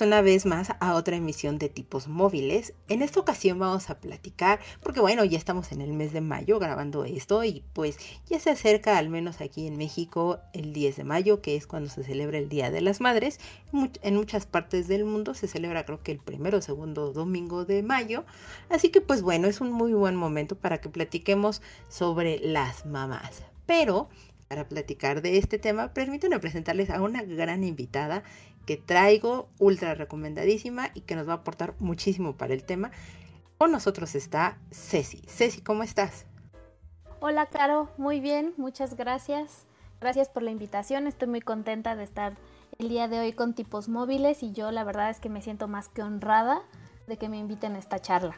Una vez más a otra emisión de tipos móviles. En esta ocasión vamos a platicar, porque bueno, ya estamos en el mes de mayo grabando esto y pues ya se acerca, al menos aquí en México, el 10 de mayo, que es cuando se celebra el Día de las Madres. En muchas partes del mundo se celebra creo que el primero o segundo domingo de mayo. Así que pues bueno, es un muy buen momento para que platiquemos sobre las mamás. Pero para platicar de este tema, permítanme presentarles a una gran invitada que traigo, ultra recomendadísima y que nos va a aportar muchísimo para el tema. Con nosotros está Ceci. Ceci, ¿cómo estás? Hola, Caro, muy bien, muchas gracias. Gracias por la invitación, estoy muy contenta de estar el día de hoy con tipos móviles y yo la verdad es que me siento más que honrada de que me inviten a esta charla.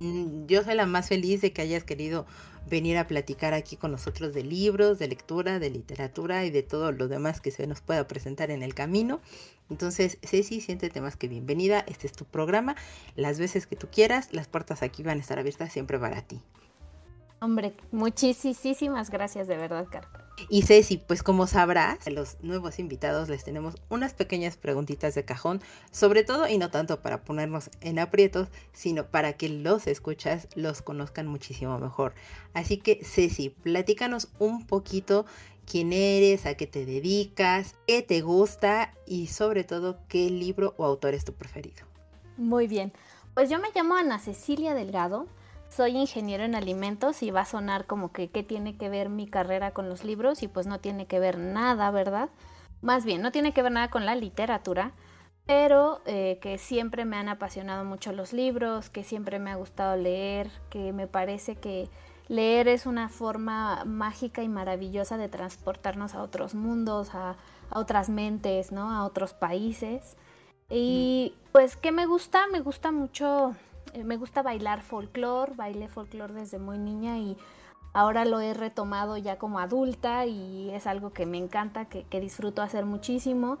Mm, yo soy la más feliz de que hayas querido venir a platicar aquí con nosotros de libros, de lectura, de literatura y de todo lo demás que se nos pueda presentar en el camino. Entonces, Ceci, siéntete más que bienvenida. Este es tu programa. Las veces que tú quieras, las puertas aquí van a estar abiertas siempre para ti. Hombre, muchísimas gracias de verdad, Carlos. Y Ceci, pues como sabrás, a los nuevos invitados les tenemos unas pequeñas preguntitas de cajón, sobre todo y no tanto para ponernos en aprietos, sino para que los escuchas los conozcan muchísimo mejor. Así que Ceci, platícanos un poquito quién eres, a qué te dedicas, qué te gusta y sobre todo qué libro o autor es tu preferido. Muy bien, pues yo me llamo Ana Cecilia Delgado soy ingeniero en alimentos y va a sonar como que qué tiene que ver mi carrera con los libros y pues no tiene que ver nada, ¿verdad? Más bien, no tiene que ver nada con la literatura, pero eh, que siempre me han apasionado mucho los libros, que siempre me ha gustado leer, que me parece que leer es una forma mágica y maravillosa de transportarnos a otros mundos, a, a otras mentes, ¿no? A otros países. Y pues, ¿qué me gusta? Me gusta mucho me gusta bailar folclore, bailé folclore desde muy niña y ahora lo he retomado ya como adulta y es algo que me encanta, que, disfruto hacer muchísimo.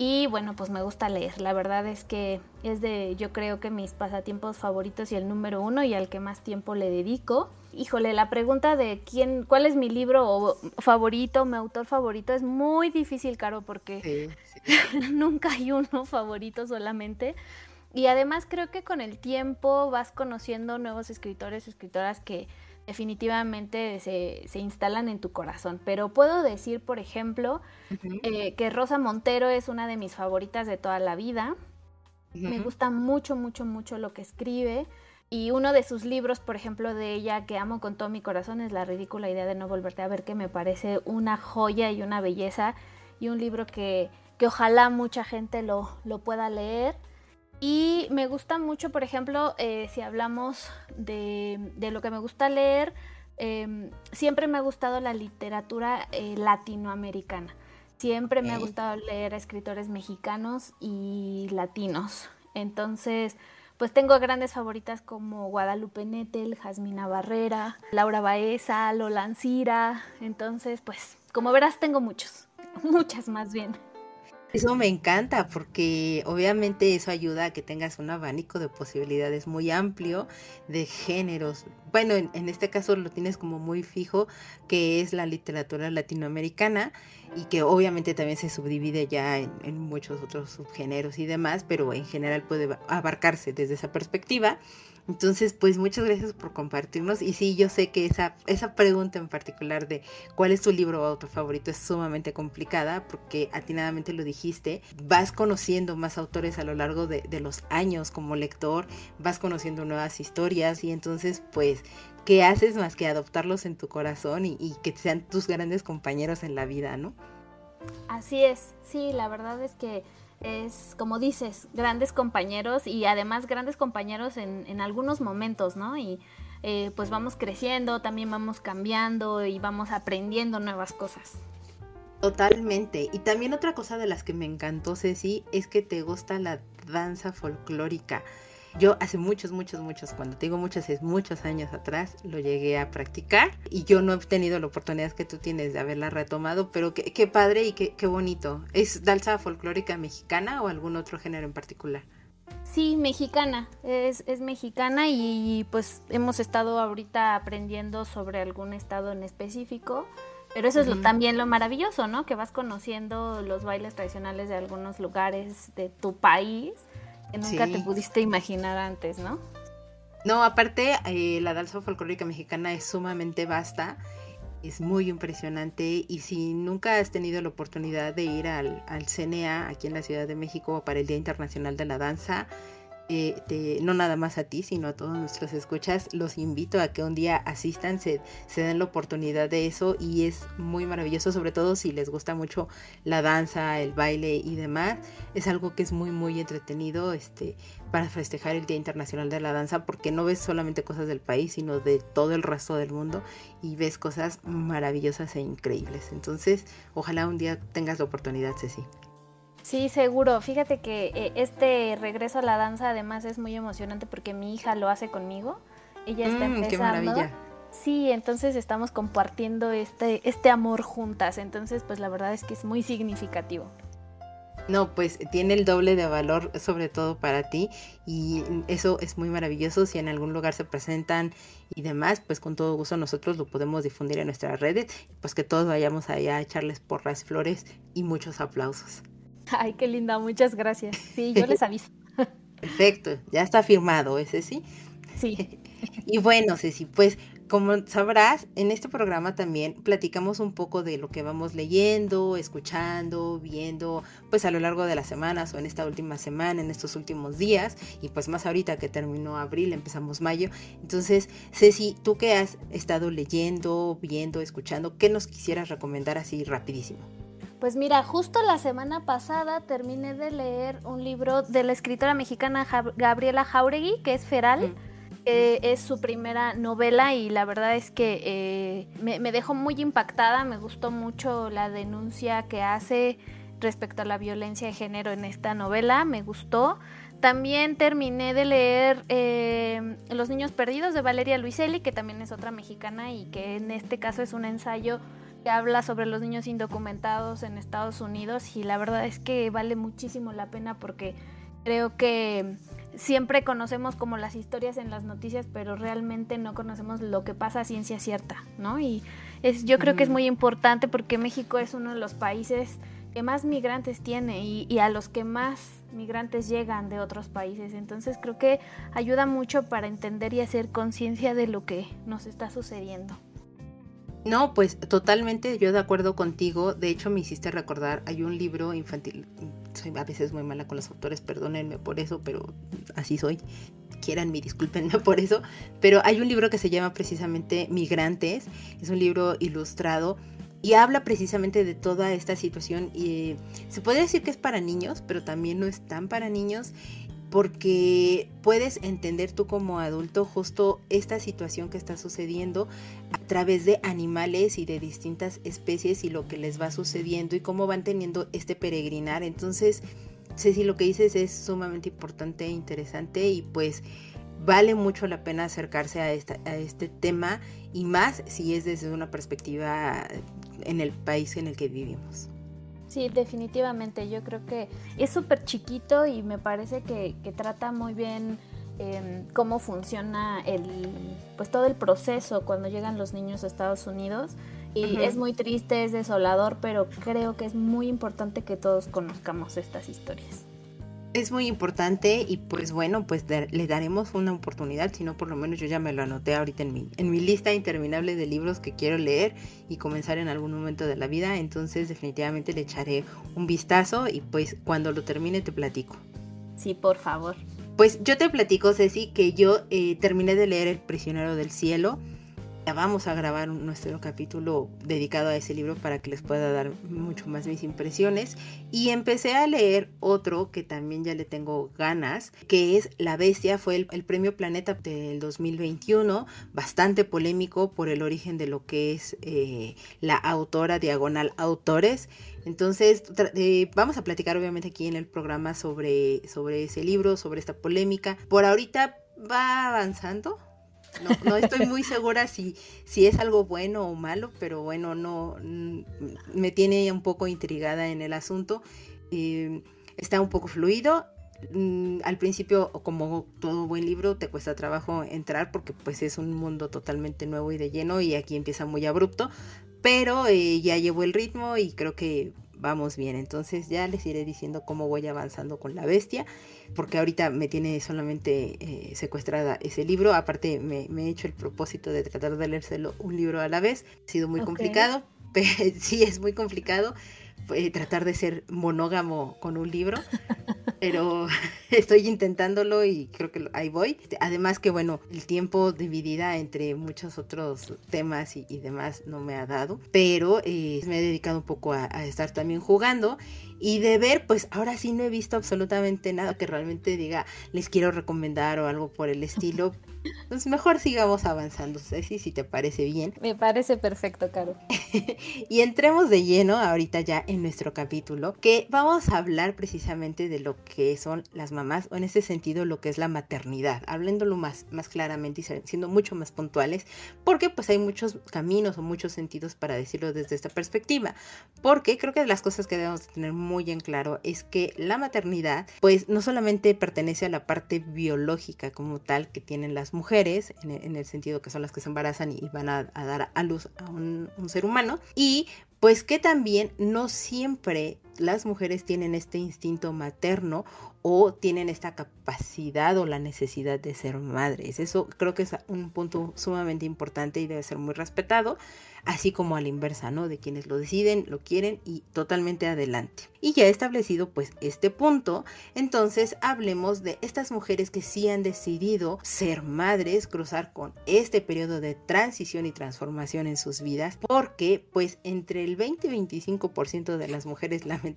Y bueno, pues me gusta leer. La verdad es que es de, yo creo que mis pasatiempos favoritos y el número uno y al que más tiempo le dedico. Híjole, la pregunta de quién, cuál es mi libro favorito, mi autor favorito, es muy difícil, Caro, porque nunca hay uno favorito solamente. Y además creo que con el tiempo vas conociendo nuevos escritores, escritoras que definitivamente se, se instalan en tu corazón. Pero puedo decir, por ejemplo, eh, que Rosa Montero es una de mis favoritas de toda la vida. Me gusta mucho, mucho, mucho lo que escribe. Y uno de sus libros, por ejemplo, de ella que amo con todo mi corazón es La ridícula idea de no volverte a ver, que me parece una joya y una belleza. Y un libro que, que ojalá mucha gente lo, lo pueda leer. Y me gusta mucho, por ejemplo, eh, si hablamos de, lo que me gusta leer, em, siempre me ha gustado la literatura eh, latinoamericana. Siempre me ha gustado leer a escritores mexicanos y latinos. Entonces, pues tengo grandes favoritas como Guadalupe Nettel, Jasmina Barrera, Laura Baeza, Lola Ancira. Entonces, pues, como verás, tengo muchos, muchas más bien. Eso me encanta porque obviamente eso ayuda a que tengas un abanico de posibilidades muy amplio de géneros. Bueno, en, este caso lo tienes como muy fijo, que es la literatura latinoamericana y que obviamente también se subdivide ya en, muchos otros subgéneros y demás, pero en general puede abarcarse desde esa perspectiva. Entonces, pues muchas gracias por compartirnos. Y sí, yo sé que esa, esa pregunta en particular de cuál es tu libro o autor favorito es sumamente complicada porque atinadamente lo dijiste. Vas conociendo más autores a lo largo de, los años como lector, vas conociendo nuevas historias y entonces, pues, ¿qué haces más que adoptarlos en tu corazón y, y que sean tus grandes compañeros en la vida, ¿no? Así es, sí, la verdad es que es, como dices, grandes compañeros y además grandes compañeros en, en algunos momentos, ¿no? Y eh, pues vamos creciendo, también vamos cambiando y vamos aprendiendo nuevas cosas. Totalmente. Y también otra cosa de las que me encantó, Ceci, es que te gusta la danza folclórica. Yo hace muchos, muchos, muchos, cuando te digo muchos, es muchos años atrás, lo llegué a practicar y yo no he tenido la oportunidad que tú tienes de haberla retomado, pero qué, padre y qué, qué bonito. ¿Es danza folclórica mexicana o algún otro género en particular? Sí, mexicana, es, es, mexicana y pues hemos estado ahorita aprendiendo sobre algún estado en específico, pero eso es lo, también lo maravilloso, ¿no? Que vas conociendo los bailes tradicionales de algunos lugares de tu país que nunca te pudiste imaginar antes, ¿no? No, aparte eh, la danza folclórica mexicana es sumamente vasta, es muy impresionante y si nunca has tenido la oportunidad de ir al, al CNA aquí en la Ciudad de México para el Día Internacional de la Danza, eh, no nada más a ti, sino a todos nuestros escuchas, los invito a que un día asistan, se, se, den la oportunidad de eso y es muy maravilloso, sobre todo si les gusta mucho la danza, el baile y demás. Es algo que es muy, muy entretenido este, para festejar el Día Internacional de la Danza, porque no ves solamente cosas del país, sino de todo el resto del mundo y ves cosas maravillosas e increíbles. Entonces, ojalá un día tengas la oportunidad, Ceci. Sí, seguro. Fíjate que eh, este regreso a la danza además es muy emocionante porque mi hija lo hace conmigo. Ella está mm, empezando. Qué maravilla. Sí, entonces estamos compartiendo este, este amor juntas. Entonces, pues la verdad es que es muy significativo. No, pues tiene el doble de valor, sobre todo para ti, y eso es muy maravilloso. Si en algún lugar se presentan y demás, pues con todo gusto nosotros lo podemos difundir en nuestras redes, pues que todos vayamos allá a echarles porras, flores y muchos aplausos. Ay, qué linda, muchas gracias. Sí, yo les aviso. Perfecto, ya está firmado ese, ¿sí? Sí. Y bueno, Ceci, pues como sabrás, en este programa también platicamos un poco de lo que vamos leyendo, escuchando, viendo, pues a lo largo de las semanas o en esta última semana, en estos últimos días, y pues más ahorita que terminó abril, empezamos mayo. Entonces, Ceci, tú que has estado leyendo, viendo, escuchando, ¿qué nos quisieras recomendar así rapidísimo? Pues mira, justo la semana pasada terminé de leer un libro de la escritora mexicana Gabriela Jauregui, que es Feral. es su primera novela y la verdad es que eh, me, me, dejó muy impactada, me gustó mucho la denuncia que hace respecto a la violencia de género en esta novela, me gustó. También terminé de leer eh, Los Niños Perdidos de Valeria Luiselli, que también es otra mexicana y que en este caso es un ensayo que habla sobre los niños indocumentados en Estados Unidos y la verdad es que vale muchísimo la pena porque creo que siempre conocemos como las historias en las noticias, pero realmente no conocemos lo que pasa a ciencia cierta, ¿no? Y es, yo creo que es muy importante porque México es uno de los países que más migrantes tiene y, y, a los que más migrantes llegan de otros países. Entonces creo que ayuda mucho para entender y hacer conciencia de lo que nos está sucediendo. No, pues totalmente yo de acuerdo contigo. De hecho, me hiciste recordar, hay un libro infantil, soy a veces muy mala con los autores, perdónenme por eso, pero así soy. Quieranme, discúlpenme por eso. Pero hay un libro que se llama precisamente Migrantes, es un libro ilustrado y habla precisamente de toda esta situación y se podría decir que es para niños, pero también no es tan para niños porque puedes entender tú como adulto justo esta situación que está sucediendo a través de animales y de distintas especies y lo que les va sucediendo y cómo van teniendo este peregrinar. Entonces, Ceci, lo que dices es sumamente importante e interesante y pues vale mucho la pena acercarse a, a este tema y más si es desde una perspectiva en el país en el que vivimos. Sí, definitivamente. Yo creo que es súper chiquito y me parece que, trata muy bien em, cómo funciona el, pues todo el proceso cuando llegan los niños a Estados Unidos. Y es muy triste, es desolador, pero creo que es muy importante que todos conozcamos estas historias es muy importante y pues bueno, pues le daremos una oportunidad, si no por lo menos yo ya me lo anoté ahorita en mi, en mi lista interminable de libros que quiero leer y comenzar en algún momento de la vida, entonces definitivamente le echaré un vistazo y pues cuando lo termine te platico. Sí, por favor. Pues yo te platico, Ceci, que yo eh, terminé de leer El prisionero del cielo. Vamos a grabar nuestro capítulo dedicado a ese libro para que les pueda dar mucho más mis impresiones. Y empecé a leer otro que también ya le tengo ganas, que es La Bestia, fue el, premio Planeta del 2021, bastante polémico por el origen de lo que es eh, la autora diagonal autores. Entonces, eh, vamos a platicar obviamente aquí en el programa sobre, sobre ese libro, sobre esta polémica. Por ahorita va avanzando, no, estoy muy segura si, si es algo bueno o malo, pero bueno, no mm, me tiene un poco intrigada en el asunto. Eh, está un poco fluido. Mm, al principio, como todo buen libro, te cuesta trabajo entrar porque pues es un mundo totalmente nuevo y de lleno y aquí empieza muy abrupto, pero eh, ya llevo el ritmo y creo que vamos bien. Entonces ya les iré diciendo cómo voy avanzando con la bestia, porque ahorita me tiene solamente eh, secuestrada ese libro. Aparte me, he hecho el propósito de tratar de leérselo un libro a la vez. Ha sido muy complicado, pero sí es muy complicado. Eh, tratar de ser monógamo con un libro, pero estoy intentándolo y creo que ahí voy. Además que bueno, el tiempo de vida entre muchos otros temas y, demás no me ha dado, pero eh, me he dedicado un poco a estar también jugando y de ver, pues ahora sí no he visto absolutamente nada que realmente diga, les quiero recomendar o algo por el estilo. Pues mejor sigamos avanzando, Ceci, si te parece bien. Me parece perfecto, Caro. y entremos de lleno ahorita ya en nuestro capítulo, que vamos a hablar precisamente de lo que son las mamás, o en ese sentido lo que es la maternidad, hablándolo más, más claramente y siendo mucho más puntuales, porque pues hay muchos caminos o muchos sentidos para decirlo desde esta perspectiva, porque creo que las cosas que debemos tener muy en claro es que la maternidad pues no solamente pertenece a la parte biológica como tal que tienen las mujeres, en el, sentido que son las que se embarazan y van a, dar a luz a un ser humano, y pues que también no siempre las mujeres tienen este instinto materno o tienen esta capacidad o la necesidad de ser madres. Eso creo que es un punto sumamente importante y debe ser muy respetado así como a la inversa, ¿no? De quienes lo deciden, lo quieren y totalmente adelante. Y ya establecido pues este punto, entonces hablemos de estas mujeres que sí han decidido ser madres, cruzar con este periodo de transición y transformación en sus vidas, porque pues entre el 20 y 25% de las mujeres lamentablemente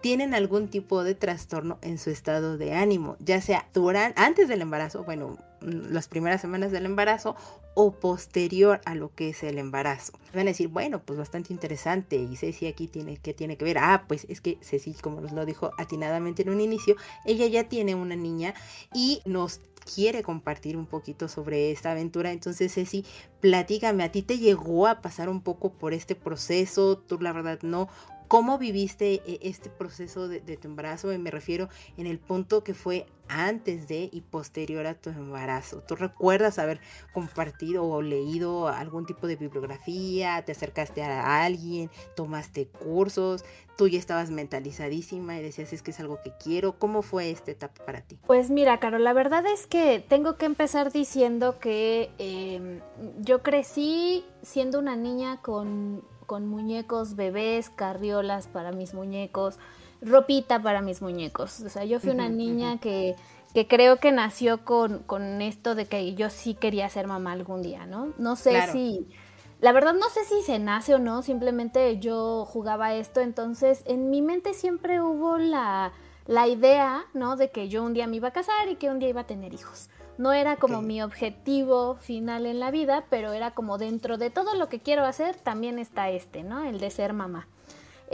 tienen algún tipo de trastorno en su estado de ánimo, ya sea durante, antes del embarazo, bueno, las primeras semanas del embarazo o posterior a lo que es el embarazo. Van a decir, bueno, pues bastante interesante y Ceci aquí tiene que tiene que ver. Ah, pues es que Ceci, como nos lo dijo atinadamente en un inicio, ella ya tiene una niña y nos quiere compartir un poquito sobre esta aventura. Entonces, Ceci, platícame, ¿a ti te llegó a pasar un poco por este proceso? Tú la verdad no. ¿Cómo viviste eh, este proceso de, tu embarazo? Me refiero en el punto que fue antes de y posterior a tu embarazo. ¿Tú recuerdas haber compartido o leído algún tipo de bibliografía? ¿Te acercaste a alguien? ¿Tomaste cursos? ¿Tú ya estabas mentalizadísima y decías es que es algo que quiero? ¿Cómo fue esta etapa para ti? Pues mira, Caro, la verdad es que tengo que empezar diciendo que em, yo crecí siendo una niña con con muñecos bebés, carriolas para mis muñecos, ropita para mis muñecos. O sea, yo fui una niña que, que creo que nació con, con, esto de que yo sí quería ser mamá algún día, ¿no? No sé si... La verdad no sé si se nace o no, simplemente yo jugaba esto, entonces en mi mente siempre hubo la, la idea, ¿no? De que yo un día me iba a casar y que un día iba a tener hijos. No era como mi objetivo final en la vida, pero era como dentro de todo lo que quiero hacer, también está este, ¿no? El de ser mamá.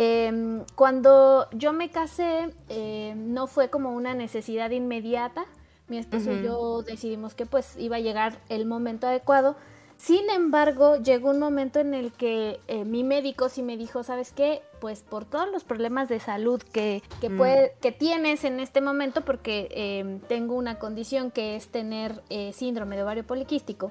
Em, cuando yo me casé, eh, no fue como una necesidad inmediata. Mi esposo y yo decidimos que pues iba a llegar el momento adecuado. Sin embargo, llegó un momento en el que eh, mi médico sí me dijo, ¿sabes qué? Pues por todos los problemas de salud que, que, mm. que tienes en este momento, porque em, tengo una condición que es tener eh, síndrome de ovario poliquístico.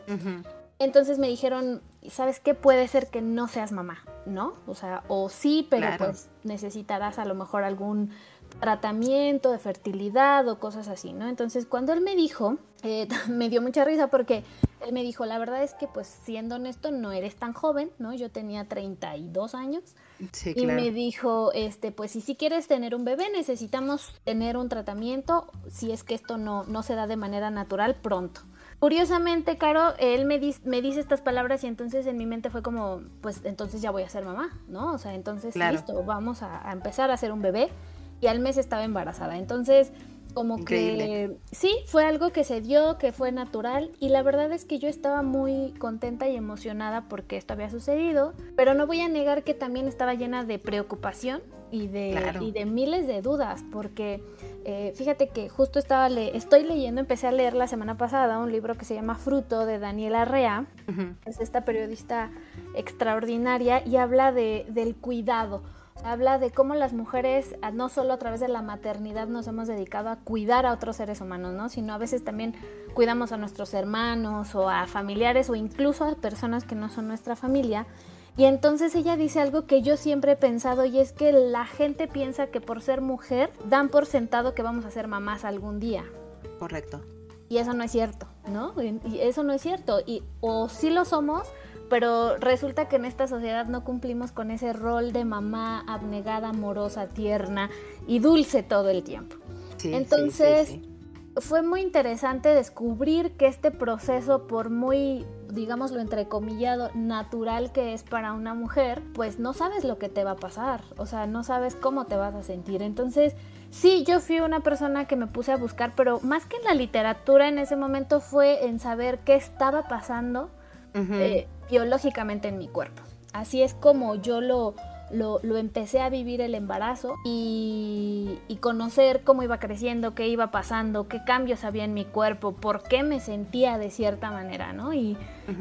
Entonces me dijeron, ¿sabes qué? Puede ser que no seas mamá, ¿no? O sea, o sí, pero pues necesitarás a lo mejor algún tratamiento de fertilidad o cosas así, ¿no? Entonces cuando él me dijo, eh, me dio mucha risa porque él me dijo, la verdad es que pues siendo honesto no eres tan joven, ¿no? Yo tenía 32 años. Sí, y me dijo, este, pues si si quieres tener un bebé necesitamos tener un tratamiento si es que esto no, no se da de manera natural pronto. Curiosamente, Caro, él me, me dice estas palabras y entonces en mi mente fue como, pues entonces ya voy a ser mamá, ¿no? O sea, entonces listo, vamos a, a empezar a hacer un bebé y al mes estaba embarazada. Entonces, como que sí, fue algo que se dio, que fue natural y la verdad es que yo estaba muy contenta y emocionada porque esto había sucedido, pero no voy a negar que también estaba llena de preocupación y de, y de miles de dudas, porque eh, fíjate que justo estaba le estoy leyendo, empecé a leer la semana pasada un libro que se llama Fruto de Daniela Rea, es esta periodista extraordinaria y habla de, del cuidado habla de cómo las mujeres, ah, no solo a través de la maternidad, nos hemos dedicado a cuidar a otros seres humanos, ¿no? Sino a veces también cuidamos a nuestros hermanos o a familiares o incluso a personas que no son nuestra familia. Y entonces ella dice algo que yo siempre he pensado y es que la gente piensa que por ser mujer dan por sentado que vamos a ser mamás algún día. Correcto. Y eso no es cierto, ¿no? Y eso no es cierto. Y o sí lo somos, pero resulta que en esta sociedad no cumplimos con ese rol de mamá abnegada, amorosa, tierna y dulce todo el tiempo. Entonces, fue muy interesante descubrir que este proceso, por muy, digámoslo entrecomillado, natural que es para una mujer, pues no sabes lo que te va a pasar, o sea, no sabes cómo te vas a sentir. Entonces, sí, yo fui una persona que me puse a buscar, pero más que en la literatura en ese momento fue en saber qué estaba pasando eh, biológicamente en mi cuerpo. Así es como yo lo, lo, empecé a vivir el embarazo y, conocer cómo iba creciendo, qué iba pasando, qué cambios había en mi cuerpo, por qué me sentía de cierta manera, ¿no? Y,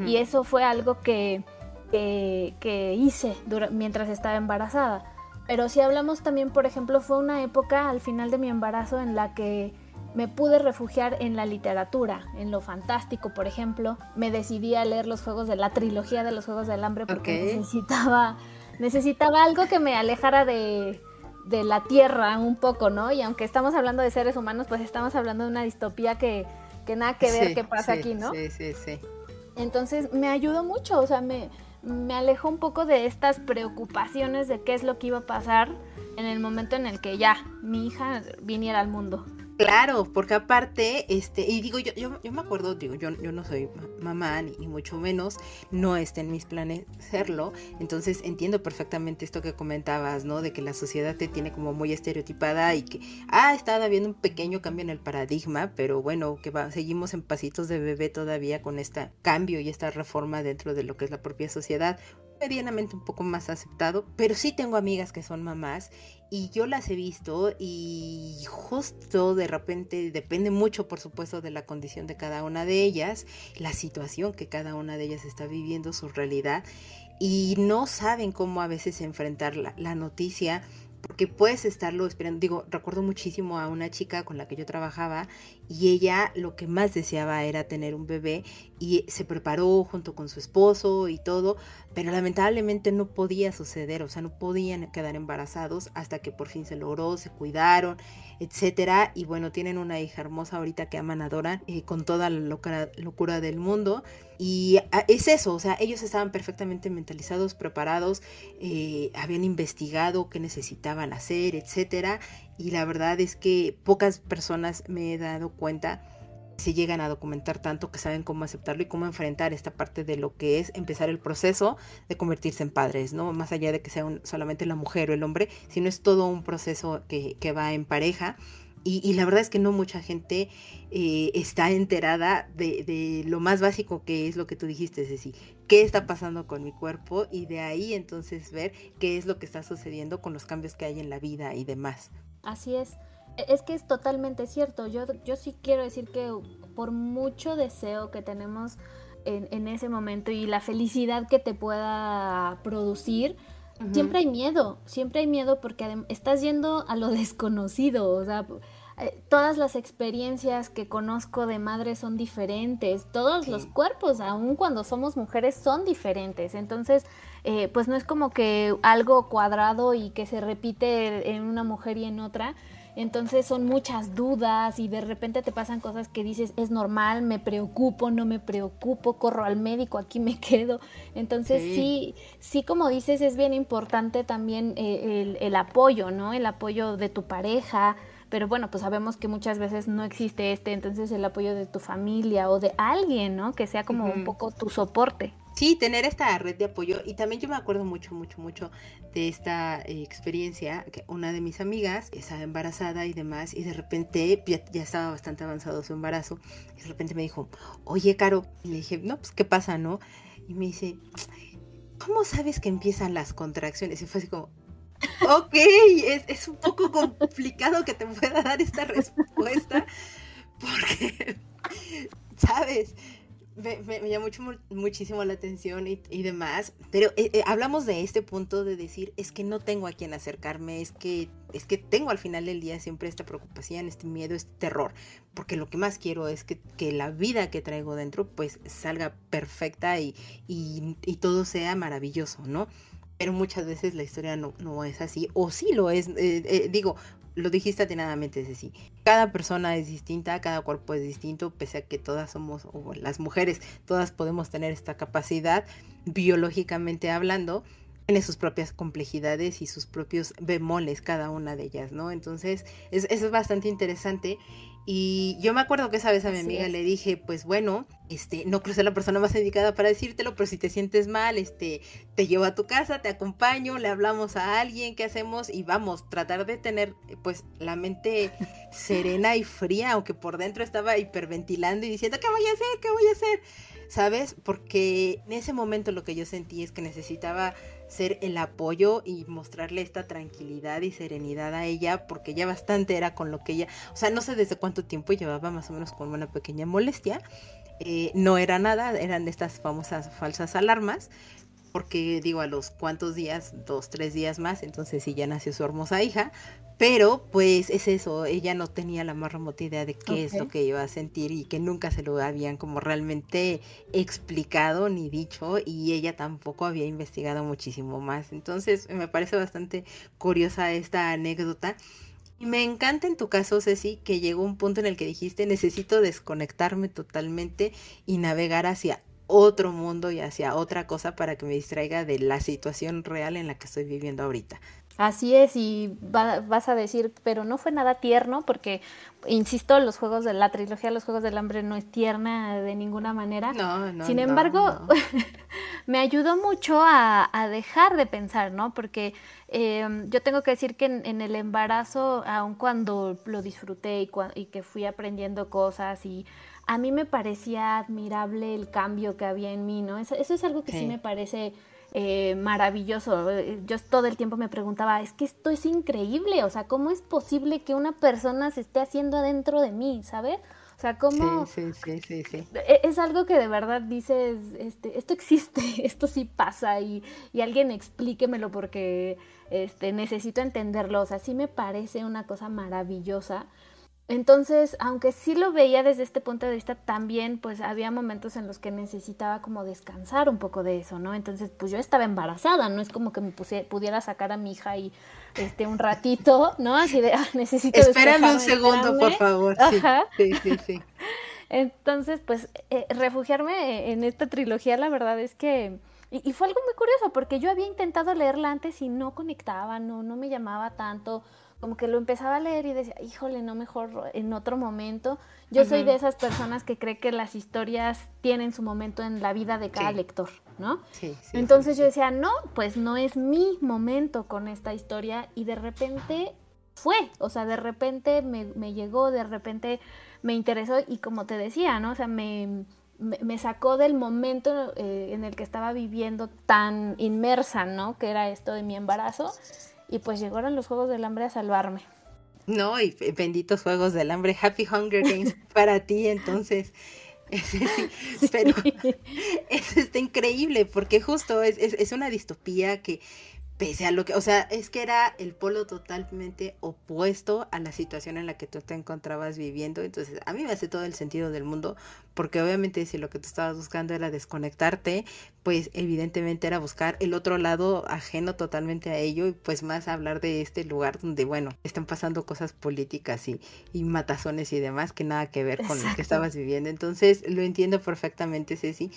eso fue algo que, que, hice mientras estaba embarazada. Pero si hablamos también, por ejemplo, fue una época al final de mi embarazo en la que me pude refugiar en la literatura, en lo fantástico, por ejemplo. Me decidí a leer los juegos de la trilogía de los Juegos del Hambre porque necesitaba, necesitaba algo que me alejara de, la Tierra un poco, ¿no? Y aunque estamos hablando de seres humanos, pues estamos hablando de una distopía que, nada que ver qué pasa aquí, ¿no? Sí, sí, sí. Entonces me ayudó mucho, o sea, me, me alejó un poco de estas preocupaciones de qué es lo que iba a pasar en el momento en el que ya mi hija viniera al mundo. Claro, porque aparte, este, y digo, yo, yo, yo me acuerdo, digo, yo, yo no soy mamá, ni, mucho menos, no está en mis planes serlo, entonces entiendo perfectamente esto que comentabas, ¿no? De que la sociedad te tiene como muy estereotipada y que, ah, está habiendo un pequeño cambio en el paradigma, pero bueno, que va, seguimos en pasitos de bebé todavía con este cambio y esta reforma dentro de lo que es la propia sociedad medianamente un poco más aceptado, pero sí tengo amigas que son mamás y yo las he visto y justo de repente depende mucho por supuesto de la condición de cada una de ellas, la situación que cada una de ellas está viviendo, su realidad y no saben cómo a veces enfrentar la, la noticia porque puedes estarlo esperando. Digo, recuerdo muchísimo a una chica con la que yo trabajaba y ella lo que más deseaba era tener un bebé y se preparó junto con su esposo y todo, pero lamentablemente no podía suceder, o sea, no podían quedar embarazados hasta que por fin se logró, se cuidaron, etcétera, y bueno, tienen una hija hermosa ahorita que aman, adoran, eh, con toda la locura, del mundo, y ah, es eso, o sea, ellos estaban perfectamente mentalizados, preparados, eh, habían investigado qué necesitaban hacer, etcétera, y la verdad es que pocas personas me he dado cuenta se llegan a documentar tanto que saben cómo aceptarlo y cómo enfrentar esta parte de lo que es empezar el proceso de convertirse en padres, ¿no? Más allá de que sea solamente la mujer o el hombre, sino es todo un proceso que, va en pareja. Y, la verdad es que no mucha gente eh, está enterada de, de, lo más básico que es lo que tú dijiste, Ceci. ¿Qué está pasando con mi cuerpo? Y de ahí entonces ver qué es lo que está sucediendo con los cambios que hay en la vida y demás. Así es. Es que es totalmente cierto. Yo, yo sí quiero decir que por mucho deseo que tenemos en, ese momento y la felicidad que te pueda producir, siempre hay miedo, siempre hay miedo porque estás yendo a lo desconocido, o sea, eh, todas las experiencias que conozco de madres son diferentes, todos los cuerpos, aun cuando somos mujeres, son diferentes, entonces, eh, pues no es como que algo cuadrado y que se repite en una mujer y en otra, entonces son muchas dudas y de repente te pasan cosas que dices, es normal, me preocupo, no me preocupo, corro al médico, aquí me quedo. Entonces sí, sí, como dices, es bien importante también eh, el, apoyo, ¿no? El apoyo de tu pareja, pero bueno, pues sabemos que muchas veces no existe este, entonces el apoyo de tu familia o de alguien, ¿no? Que sea como un poco tu soporte. Sí, tener esta red de apoyo. Y también yo me acuerdo mucho, mucho, mucho de esta eh, experiencia, que una de mis amigas estaba embarazada y demás, y de repente ya, estaba bastante avanzado su embarazo, y de repente me dijo, oye, Caro, y le dije, no, pues, ¿qué pasa, no? Y me dice, ¿cómo sabes que empiezan las contracciones? Y fue así como, ok, es, es un poco complicado que te pueda dar esta respuesta, porque, ¿sabes? Me, me, mucho, muchísimo la atención y, demás, pero eh, eh, hablamos de este punto de decir, es que no tengo a quien acercarme, es que, es que tengo al final del día siempre esta preocupación, este miedo, este terror, porque lo que más quiero es que, que la vida que traigo dentro pues salga perfecta y, y, y todo sea maravilloso, ¿no? pero muchas veces la historia no, no, es así, o sí lo es, eh, digo, lo dijiste atinadamente, Ceci. Cada persona es distinta, cada cuerpo es distinto, pese a que todas somos, o las mujeres, todas podemos tener esta capacidad, biológicamente hablando, tiene sus propias complejidades y sus propios bemoles cada una de ellas, ¿no? Entonces, es, es bastante interesante y yo me acuerdo que esa vez a mi amiga le dije, pues bueno, este, no creo ser la persona más indicada para decírtelo, pero si te sientes mal, este, te llevo a tu casa, te acompaño, le hablamos a alguien, ¿qué hacemos? Y vamos, tratar de tener, pues, la mente serena y fría, aunque por dentro estaba hiperventilando y diciendo, ¿qué voy a hacer? ¿Qué voy a hacer? ¿Sabes? Porque en ese momento lo que yo sentí es que necesitaba ser el apoyo y mostrarle esta tranquilidad y serenidad a ella, porque ya bastante era con lo que ella, o sea, no sé desde cuánto tiempo llevaba más o menos con una pequeña molestia, eh, no era nada, eran estas famosas falsas alarmas, porque digo, a los cuantos días, dos, tres días más, entonces sí ya nació su hermosa hija, pero pues es eso, ella no tenía la más remota idea de qué es lo que iba a sentir y que nunca se lo habían como realmente explicado ni dicho y ella tampoco había investigado muchísimo más. Entonces me parece bastante curiosa esta anécdota. Y me encanta en tu caso, Ceci, que llegó un punto en el que dijiste necesito desconectarme totalmente y navegar hacia otro mundo y hacia otra cosa para que me distraiga de la situación real en la que estoy viviendo ahorita. Así es, y vas a decir, pero no fue nada tierno, porque, insisto, los juegos de la trilogía Los Juegos del Hambre no es tierna de ninguna manera. No, no. Sin embargo, me ayudó mucho a, dejar de pensar, ¿no? Porque em, yo tengo que decir que en, el embarazo, aun cuando lo disfruté y, y que fui aprendiendo cosas y a mí me parecía admirable el cambio que había en mí, ¿no? Eso, eso es algo que sí me parece eh, maravilloso. Yo todo el tiempo me preguntaba, es que esto es increíble, o sea, ¿cómo es posible que una persona se esté haciendo adentro de mí, ¿sabes? O sea, ¿cómo? Sí, sí, sí, sí, e, Es algo que de verdad dices, este, esto existe, esto sí pasa y, y alguien explíquemelo porque este, necesito entenderlo. O sea, sí me parece una cosa maravillosa. Entonces, aunque sí lo veía desde este punto de vista, también pues había momentos en los que necesitaba como descansar un poco de eso, ¿no? Entonces, pues yo estaba embarazada, no es como que me puse, pudiera sacar a mi hija y este un ratito, ¿no? Así de, ah, necesito Espérame un segundo, por favor. Sí, sí, sí, Entonces, pues eh, refugiarme en esta trilogía, la verdad es que y, y, fue algo muy curioso porque yo había intentado leerla antes y no conectaba, no, no me llamaba tanto como que lo empezaba a leer y decía, híjole, no mejor en otro momento. Yo soy de esas personas que cree que las historias tienen su momento en la vida de cada lector, ¿no? Sí, sí, Entonces yo decía, no, pues no es mi momento con esta historia y de repente fue, o sea, de repente me, me llegó, de repente me interesó y como te decía, ¿no? O sea, me, me, sacó del momento eh, en el que estaba viviendo tan inmersa, ¿no? Que era esto de mi embarazo y pues llegaron los Juegos del Hambre a salvarme. No, y benditos Juegos del Hambre, Happy Hunger Games para ti, entonces. pero es increíble porque justo es, es, es, una distopía que pese a lo que, o sea, es que era el polo totalmente opuesto a la situación en la que tú te encontrabas viviendo. Entonces, a mí me hace todo el sentido del mundo, porque obviamente si lo que tú estabas buscando era desconectarte, pues evidentemente era buscar el otro lado ajeno totalmente a ello y pues más hablar de este lugar donde, bueno, están pasando cosas políticas y, y matazones y demás que nada que ver con lo que estabas viviendo. Entonces, lo entiendo perfectamente, Ceci.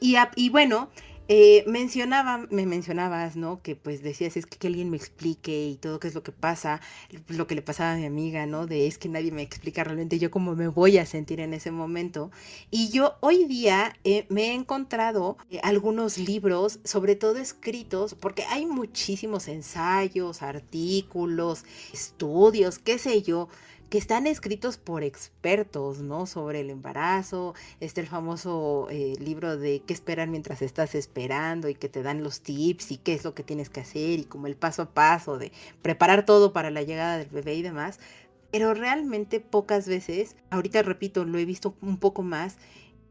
Y, y bueno, eh, mencionaba, me mencionabas, ¿no? Que pues decías, es que, alguien me explique y todo qué es lo que pasa, lo que le pasaba a mi amiga, ¿no? De es que nadie me explica realmente yo cómo me voy a sentir en ese momento. Y yo hoy día eh, me he encontrado eh, algunos libros, sobre todo escritos, porque hay muchísimos ensayos, artículos, estudios, qué sé yo, que están escritos por expertos, ¿no? Sobre el embarazo, este el famoso eh, libro de qué esperar mientras estás esperando y que te dan los tips y qué es lo que tienes que hacer y como el paso a paso de preparar todo para la llegada del bebé y demás. Pero realmente pocas veces, ahorita repito, lo he visto un poco más,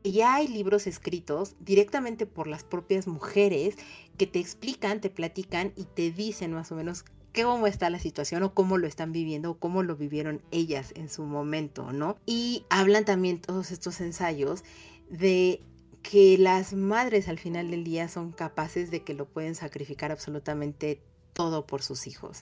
ya hay libros escritos directamente por las propias mujeres que te explican, te platican y te dicen más o menos cómo está la situación o cómo lo están viviendo o cómo lo vivieron ellas en su momento, ¿no? Y hablan también todos estos ensayos de que las madres al final del día son capaces de que lo pueden sacrificar absolutamente todo por sus hijos.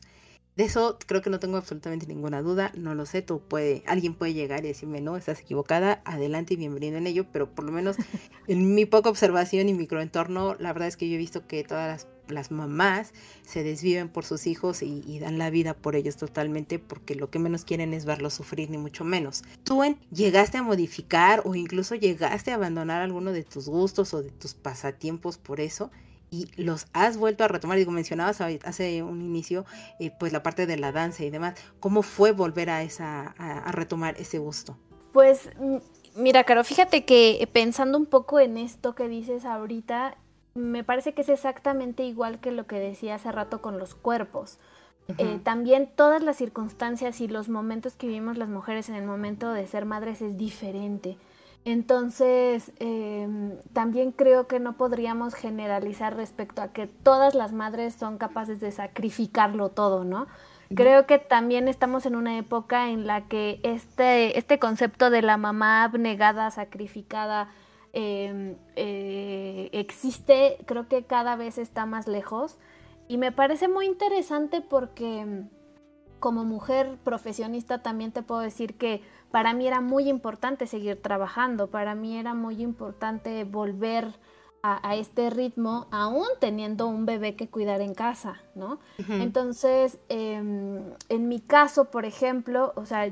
De eso creo que no tengo absolutamente ninguna duda, no lo sé, tú puede, alguien puede llegar y decirme, no, estás equivocada, adelante y bienvenido en ello, pero por lo menos en mi poca observación y microentorno, la verdad es que yo he visto que todas las las mamás se desviven por sus hijos y, dan la vida por ellos totalmente porque lo que menos quieren es verlos sufrir ni mucho menos. ¿Tú llegaste a modificar o incluso llegaste a abandonar alguno de tus gustos o de tus pasatiempos por eso? Y los has vuelto a retomar. Digo, mencionabas hace un inicio, eh, pues la parte de la danza y demás. ¿Cómo fue volver a esa, a, retomar ese gusto? Pues mira, Caro, fíjate que pensando un poco en esto que dices ahorita, me parece que es exactamente igual que lo que decía hace rato con los cuerpos. Eh, también todas las circunstancias y los momentos que vivimos las mujeres en el momento de ser madres es diferente. Entonces, em, también creo que no podríamos generalizar respecto a que todas las madres son capaces de sacrificarlo todo, ¿no? Creo que también estamos en una época en la que este, este concepto de la mamá abnegada, sacrificada, Em, eh, existe, creo que cada vez está más lejos. Y me parece muy interesante porque como mujer profesionista también te puedo decir que para mí era muy importante seguir trabajando, para mí era muy importante volver a, este ritmo, aún teniendo un bebé que cuidar en casa, ¿no? Entonces, em, en mi caso, por ejemplo, o sea,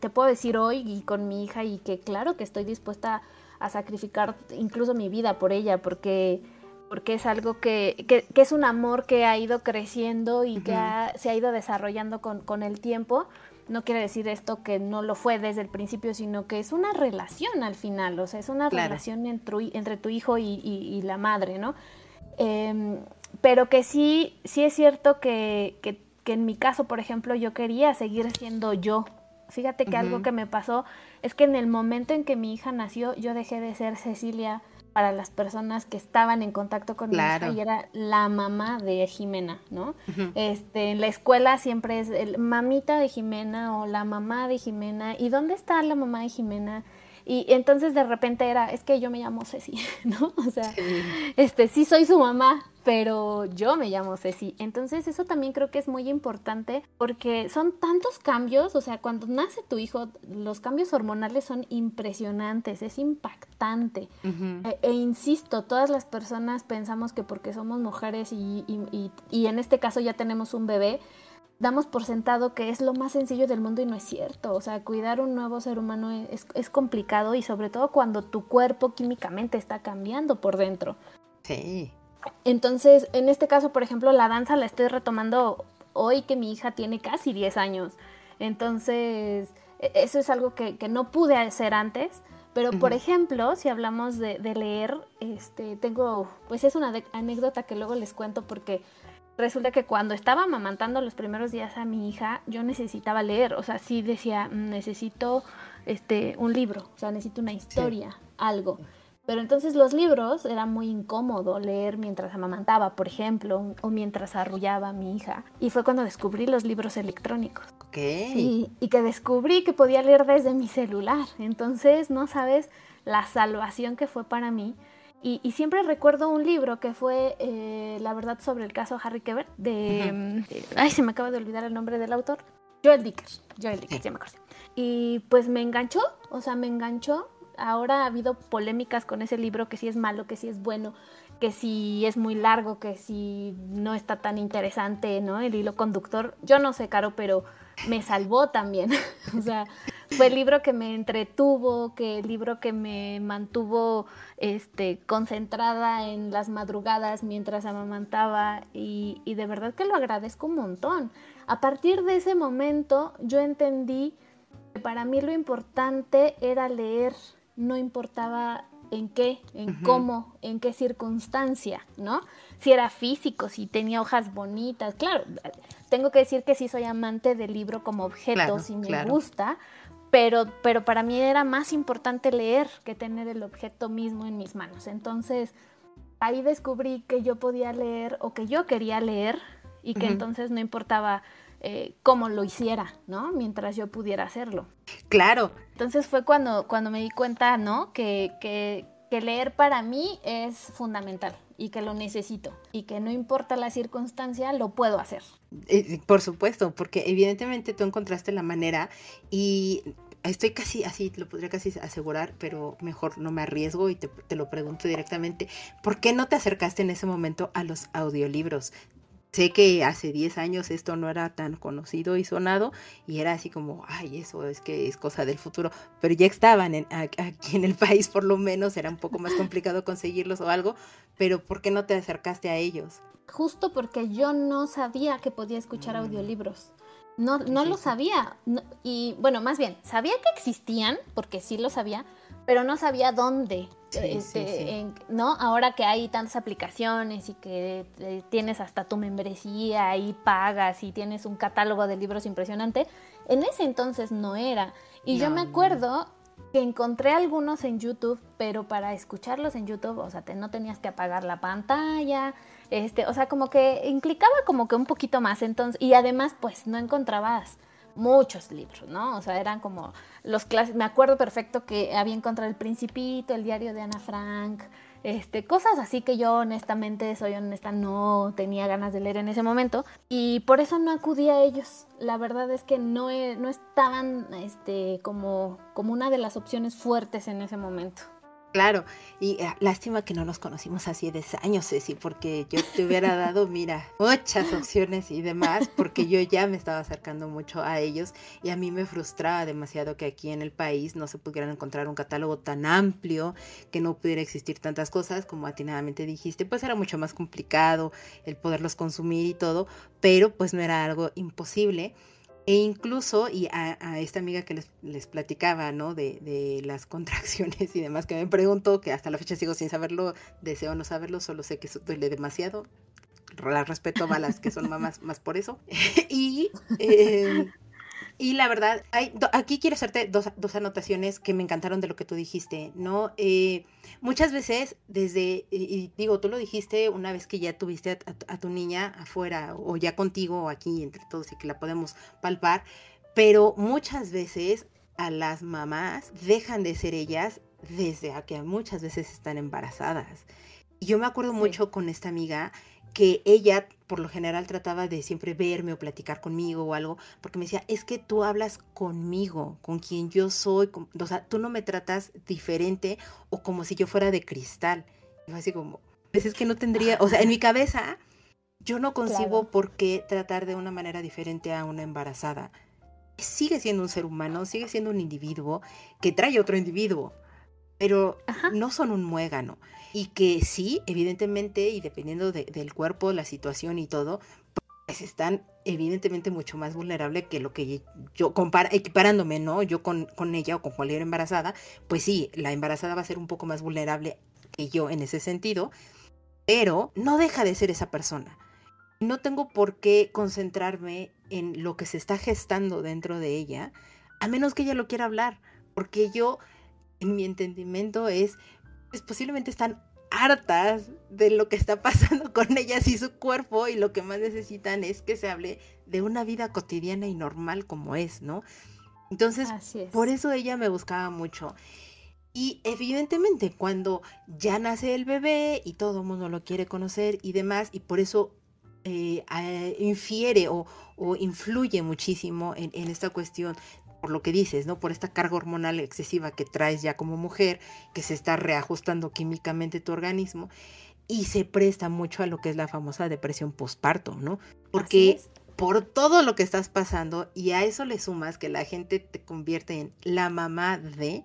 te puedo decir hoy y con mi hija y que claro que estoy dispuesta a sacrificar incluso mi vida por ella, porque, porque es algo que, que, es un amor que ha ido creciendo y que se ha ido desarrollando con, con, el tiempo. No quiere decir esto que no lo fue desde el principio, sino que es una relación al final, o sea, es una relación entre, entre, tu hijo y, la madre, ¿no? Em, pero que sí, sí es cierto que, que, que en mi caso, por ejemplo, yo quería seguir siendo yo, Fíjate que algo que me pasó es que en el momento en que mi hija nació, yo dejé de ser Cecilia para las personas que estaban en contacto con mi hija y era la mamá de Jimena, ¿no? Este, en la escuela siempre es el mamita de Jimena o la mamá de Jimena. ¿Y dónde está la mamá de Jimena? Y entonces de repente era, es que yo me llamo Ceci, ¿no? O sea, este, sí soy su mamá, pero yo me llamo Ceci. Entonces eso también creo que es muy importante porque son tantos cambios, o sea, cuando nace tu hijo, los cambios hormonales son impresionantes, es impactante. E, e, insisto, todas las personas pensamos que porque somos mujeres y, y, y en este caso ya tenemos un bebé, damos por sentado que es lo más sencillo del mundo y no es cierto. O sea, cuidar un nuevo ser humano es, es, complicado y sobre todo cuando tu cuerpo químicamente está cambiando por dentro. Sí. Entonces, en este caso, por ejemplo, la danza la estoy retomando hoy que mi hija tiene casi 10 años. Entonces, e, eso es algo que, que no pude hacer antes. Pero, por ejemplo, si hablamos de, de, leer, este, tengo, pues es una anécdota que luego les cuento porque resulta que cuando estaba amamantando los primeros días a mi hija, yo necesitaba leer, o sea, sí decía, mm, necesito este un libro, o sea, necesito una historia, algo. Pero entonces los libros era muy incómodo leer mientras amamantaba, por ejemplo, o mientras arrullaba a mi hija. Y fue cuando descubrí los libros electrónicos. Ok. Y, y que descubrí que podía leer desde mi celular. Entonces, no sabes la salvación que fue para mí y, siempre recuerdo un libro que fue, eh, la verdad, sobre el caso Harry Keber, de, Ay, se me acaba de olvidar el nombre del autor. Joel Dickers. Joel Dickers, ya me acuerdo. Y pues me enganchó, o sea, me enganchó. Ahora ha habido polémicas con ese libro, que si es malo, que si es bueno. que si es muy largo, que si no está tan interesante, ¿no? El hilo conductor. Yo no sé, Caro, pero me salvó también. o sea, fue el libro que me entretuvo, que el libro que me mantuvo este, concentrada en las madrugadas mientras amamantaba y, y de verdad que lo agradezco un montón. A partir de ese momento yo entendí que para mí lo importante era leer, no importaba en qué, en cómo, en qué circunstancia, ¿no? Si era físico, si tenía hojas bonitas, claro, tengo que decir que sí soy amante del libro como objeto, si me gusta, pero, pero para mí era más importante leer que tener el objeto mismo en mis manos. Entonces, ahí descubrí que yo podía leer o que yo quería leer y que entonces no importaba eh, cómo lo hiciera, ¿no? Mientras yo pudiera hacerlo. Claro. Entonces fue cuando, cuando me di cuenta, ¿no? Que, que, que leer para mí es fundamental y que lo necesito y que no importa la circunstancia, lo puedo hacer. Eh, por supuesto, porque evidentemente tú encontraste la manera y estoy casi así, lo podría casi asegurar, pero mejor no me arriesgo y te, te, lo pregunto directamente. ¿Por qué no te acercaste en ese momento a los audiolibros? Sé que hace 10 años esto no era tan conocido y sonado y era así como, ay, eso es que es cosa del futuro, pero ya estaban en, aquí en el país por lo menos, era un poco más complicado conseguirlos o algo, pero ¿por qué no te acercaste a ellos? Justo porque yo no sabía que podía escuchar mm. audiolibros. No, no lo sabía. y bueno, más bien, sabía que existían, porque sí lo sabía, pero no sabía dónde. Este, ¿no? Ahora que hay tantas aplicaciones y que eh, tienes hasta tu membresía y pagas y tienes un catálogo de libros impresionante, en ese entonces no era. Y yo me acuerdo que encontré algunos en YouTube, pero para escucharlos en YouTube, o sea, te, no tenías que apagar la pantalla, este, o sea, como que implicaba como que un poquito más, entonces, y además, pues, no encontrabas muchos libros, ¿no? O sea, eran como los clásicos, me acuerdo perfecto que había encontrado El Principito, el diario de Ana Frank, este, cosas así que yo honestamente, soy honesta, no tenía ganas de leer en ese momento y por eso no acudí a ellos. La verdad es que no, no estaban este, como, como una de las opciones fuertes en ese momento. Claro, y eh, lástima que no nos conocimos hace 10 años, Ceci, porque yo te hubiera dado, mira, muchas opciones y demás, porque yo ya me estaba acercando mucho a ellos y a mí me frustraba demasiado que aquí en el país no se pudieran encontrar un catálogo tan amplio, que no pudiera existir tantas cosas, como atinadamente dijiste, pues era mucho más complicado el poderlos consumir y todo, pero pues no era algo imposible. E incluso, y a, esta amiga que les, les platicaba, ¿no? De, de, las contracciones y demás, que me preguntó, que hasta la fecha sigo sin saberlo, deseo no saberlo, solo sé que duele demasiado. La respeto a las que son mamás más por eso. y eh, y la verdad, hay, aquí quiero hacerte dos, dos, anotaciones que me encantaron de lo que tú dijiste, ¿no? Eh, muchas veces desde, y, digo, tú lo dijiste una vez que ya tuviste a, tu niña afuera o ya contigo o aquí entre todos y que la podemos palpar, pero muchas veces a las mamás dejan de ser ellas desde a que muchas veces están embarazadas. Yo me acuerdo mucho con esta amiga que ella por lo general trataba de siempre verme o platicar conmigo o algo, porque me decía, es que tú hablas conmigo, con quien yo soy, o sea, tú no me tratas diferente o como si yo fuera de cristal. Y así como, pues es que no tendría, o sea, en mi cabeza yo no concibo por qué tratar de una manera diferente a una embarazada. Sigue siendo un ser humano, sigue siendo un individuo que trae otro individuo, pero no son un muégano y que sí, evidentemente, y dependiendo del cuerpo, la situación y todo, pues están evidentemente mucho más vulnerables que lo que yo compara, equiparándome, ¿no? Yo con, con ella o con cualquier embarazada, pues sí, la embarazada va a ser un poco más vulnerable que yo en ese sentido, pero no deja de ser esa persona. No tengo por qué concentrarme en lo que se está gestando dentro de ella, a menos que ella lo quiera hablar, porque yo, en mi entendimiento, es pues posiblemente están hartas de lo que está pasando con ellas y su cuerpo y lo que más necesitan es que se hable de una vida cotidiana y normal como es, ¿no? Entonces, por eso ella me buscaba mucho. Y evidentemente cuando ya nace el bebé y todo el mundo lo quiere conocer y demás, y por eso eh, infiere o, o, influye muchísimo en, en, esta cuestión por lo que dices, ¿no? Por esta carga hormonal excesiva que traes ya como mujer, que se está reajustando químicamente tu organismo. y se presta mucho a lo que es la famosa depresión postparto, ¿no? Porque por todo lo que estás pasando y a eso le sumas que la gente te convierte en la mamá de,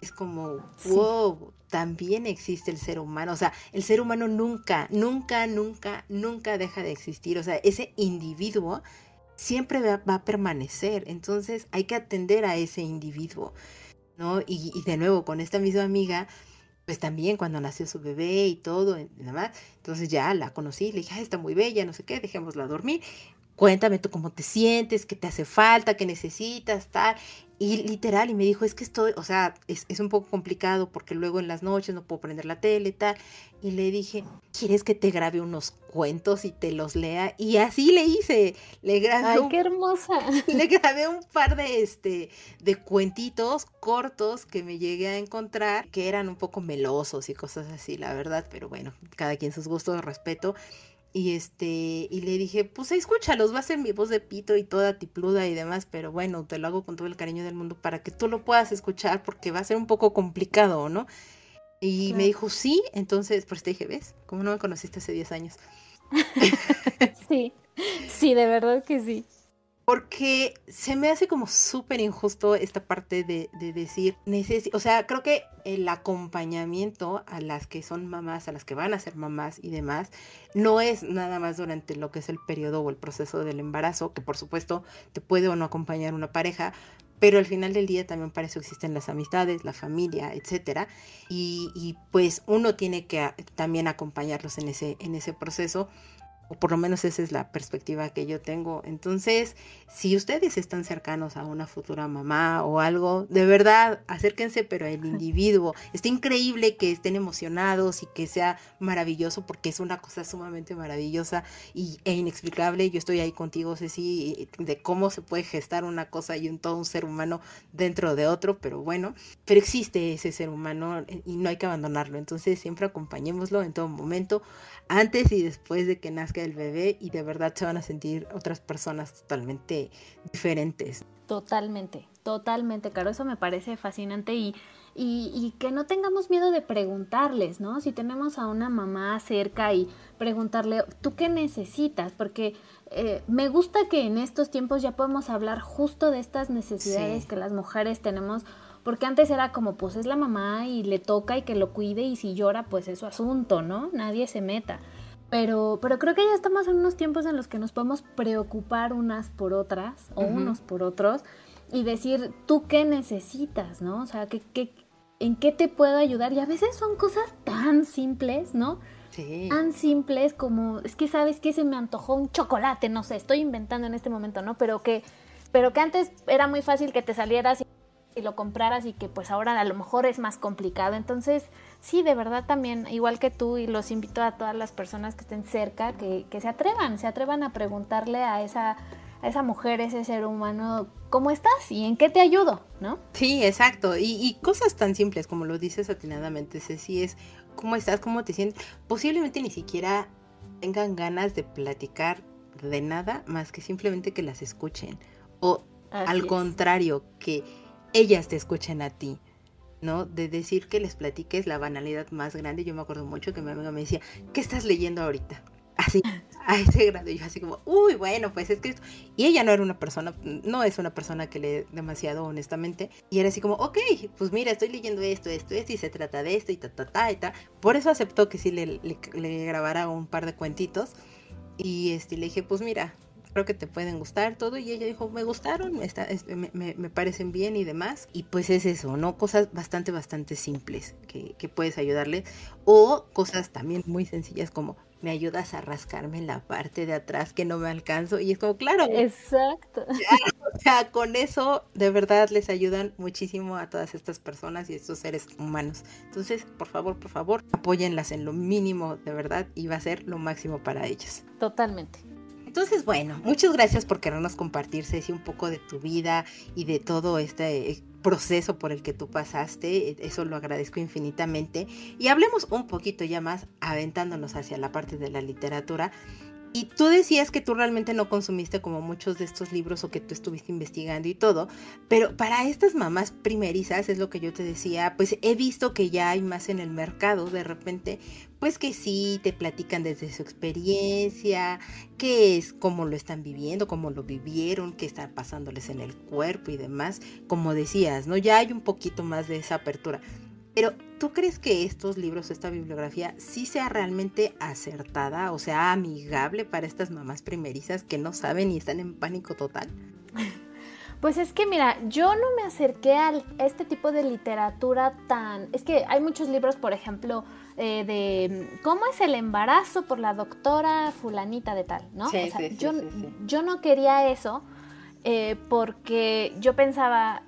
es como, wow, también existe el ser humano. O sea, el ser humano nunca, nunca, nunca, nunca deja de existir. O sea, ese individuo siempre va, a permanecer. Entonces hay que atender a ese individuo, ¿no? Y, de nuevo, con esta misma amiga, pues también cuando nació su bebé y todo, nada más, entonces ya la conocí, le dije, está muy bella, no sé qué, dejémosla dormir. Cuéntame tú cómo te sientes, qué te hace falta, qué necesitas, tal. Y literal, y me dijo, es que estoy, o sea, es, es, un poco complicado porque luego en las noches no puedo prender la tele y tal. Y le dije, ¿quieres que te grabe unos cuentos y te los lea? Y así le hice. Le grabé. ¡Ay, qué hermosa! Le grabé un par de, este, de cuentitos cortos que me llegué a encontrar que eran un poco melosos y cosas así, la verdad. Pero bueno, cada quien sus gustos, respeto. Y este, y le dije, pues escúchalos, va a ser mi voz de pito y toda tipluda y demás, pero bueno, te lo hago con todo el cariño del mundo para que tú lo puedas escuchar porque va a ser un poco complicado, ¿no? Y me dijo, sí, entonces, pues te dije, ¿ves? Como no me conociste hace 10 años. sí, sí, de verdad que sí. Porque se me hace como súper injusto esta parte de, decir, o sea, creo que el acompañamiento a las que son mamás, a las que van a ser mamás y demás, no es nada más durante lo que es el periodo o el proceso del embarazo, que por supuesto te puede o no acompañar una pareja, pero al final del día también para eso existen las amistades, la familia, etcétera, y, y pues uno tiene que también acompañarlos en ese, en ese proceso o por lo menos esa es la perspectiva que yo tengo. Entonces, si ustedes están cercanos a una futura mamá o algo, de verdad, acérquense, pero el individuo. Está increíble que estén emocionados y que sea maravilloso porque es una cosa sumamente maravillosa y, e inexplicable. Yo estoy ahí contigo, Ceci, de cómo se puede gestar una cosa y un todo un ser humano dentro de otro, pero bueno, pero existe ese ser humano y no hay que abandonarlo. Entonces, siempre acompañémoslo en todo momento, antes y después de que nazca el bebé y de verdad se van a sentir otras personas totalmente diferentes. Totalmente, totalmente, Caro, eso me parece fascinante y, y, que no tengamos miedo de preguntarles, ¿no? Si tenemos a una mamá cerca y preguntarle, ¿tú qué necesitas? Porque eh, me gusta que en estos tiempos ya podemos hablar justo de estas necesidades que las mujeres tenemos, porque antes era como, pues es la mamá y le toca y que lo cuide y si llora, pues es su asunto, ¿no? Nadie se meta. Pero, pero creo que ya estamos en unos tiempos en los que nos podemos preocupar unas por otras o unos por otros y decir, ¿tú qué necesitas? ¿No? O sea, ¿qué, qué, ¿en qué te puedo ayudar? Y a veces son cosas tan simples, ¿no? Sí. Tan simples como, es que sabes que se me antojó un chocolate, no sé, estoy inventando en este momento, ¿no? Pero que, pero que antes era muy fácil que te salieras y lo compraras y que pues ahora a lo mejor es más complicado. Entonces, sí, de verdad también, igual que tú, y los invito a todas las personas que estén cerca, que, que se atrevan, se atrevan a preguntarle a esa, a esa mujer, ese ser humano, ¿cómo estás y en qué te ayudo? ¿No? Sí, exacto. Y, y cosas tan simples como lo dices atinadamente, Ceci, es cómo estás, cómo te sientes. Posiblemente ni siquiera tengan ganas de platicar de nada más que simplemente que las escuchen. O al contrario, que ellas te escuchen a ti, ¿no? De decir que les platiques la banalidad más grande. Yo me acuerdo mucho que mi amiga me decía, ¿qué estás leyendo ahorita? Así, a ese grado. Y yo así como, uy, bueno, pues es que. Y ella no era una persona, no es una persona que lee demasiado honestamente. Y era así como, ok, pues mira, estoy leyendo esto, esto, esto, y se trata de esto, y ta, ta, ta, y ta. Por eso aceptó que sí le, le, grabara un par de cuentitos. Y este, le dije, pues mira, creo que te pueden gustar todo y ella dijo me gustaron me, me, me, parecen bien y demás y pues es eso no cosas bastante bastante simples que, que, puedes ayudarle o cosas también muy sencillas como me ayudas a rascarme en la parte de atrás que no me alcanzo y es como claro exacto. O sea con eso de verdad les ayudan muchísimo a todas estas personas y estos seres humanos. Entonces por favor por favor apóyenlas en lo mínimo de verdad y va a ser lo máximo para ellas. Totalmente entonces, bueno, muchas gracias por querernos compartir, Ceci, un poco de tu vida y de todo este eh, proceso por el que tú pasaste. Eso lo agradezco infinitamente. Y hablemos un poquito ya más, aventándonos hacia la parte de la literatura. Y tú decías que tú realmente no consumiste como muchos de estos libros o que tú estuviste investigando y todo, pero para estas mamás primerizas, es lo que yo te decía, pues he visto que ya hay más en el mercado de repente, pues que sí, te platican desde su experiencia, qué es, cómo lo están viviendo, cómo lo vivieron, qué está pasándoles en el cuerpo y demás, como decías, ¿no? Ya hay un poquito más de esa apertura. Pero, ¿tú crees que estos libros, esta bibliografía, sí sea realmente acertada, o sea, amigable para estas mamás primerizas que no saben y están en pánico total? Pues es que mira, yo no me acerqué a este tipo de literatura tan... Es que hay muchos libros, por ejemplo, eh, de cómo es el embarazo por la doctora fulanita de tal, ¿no? Sí, o sea, sí, yo, sí, yo no quería eso eh, porque yo pensaba,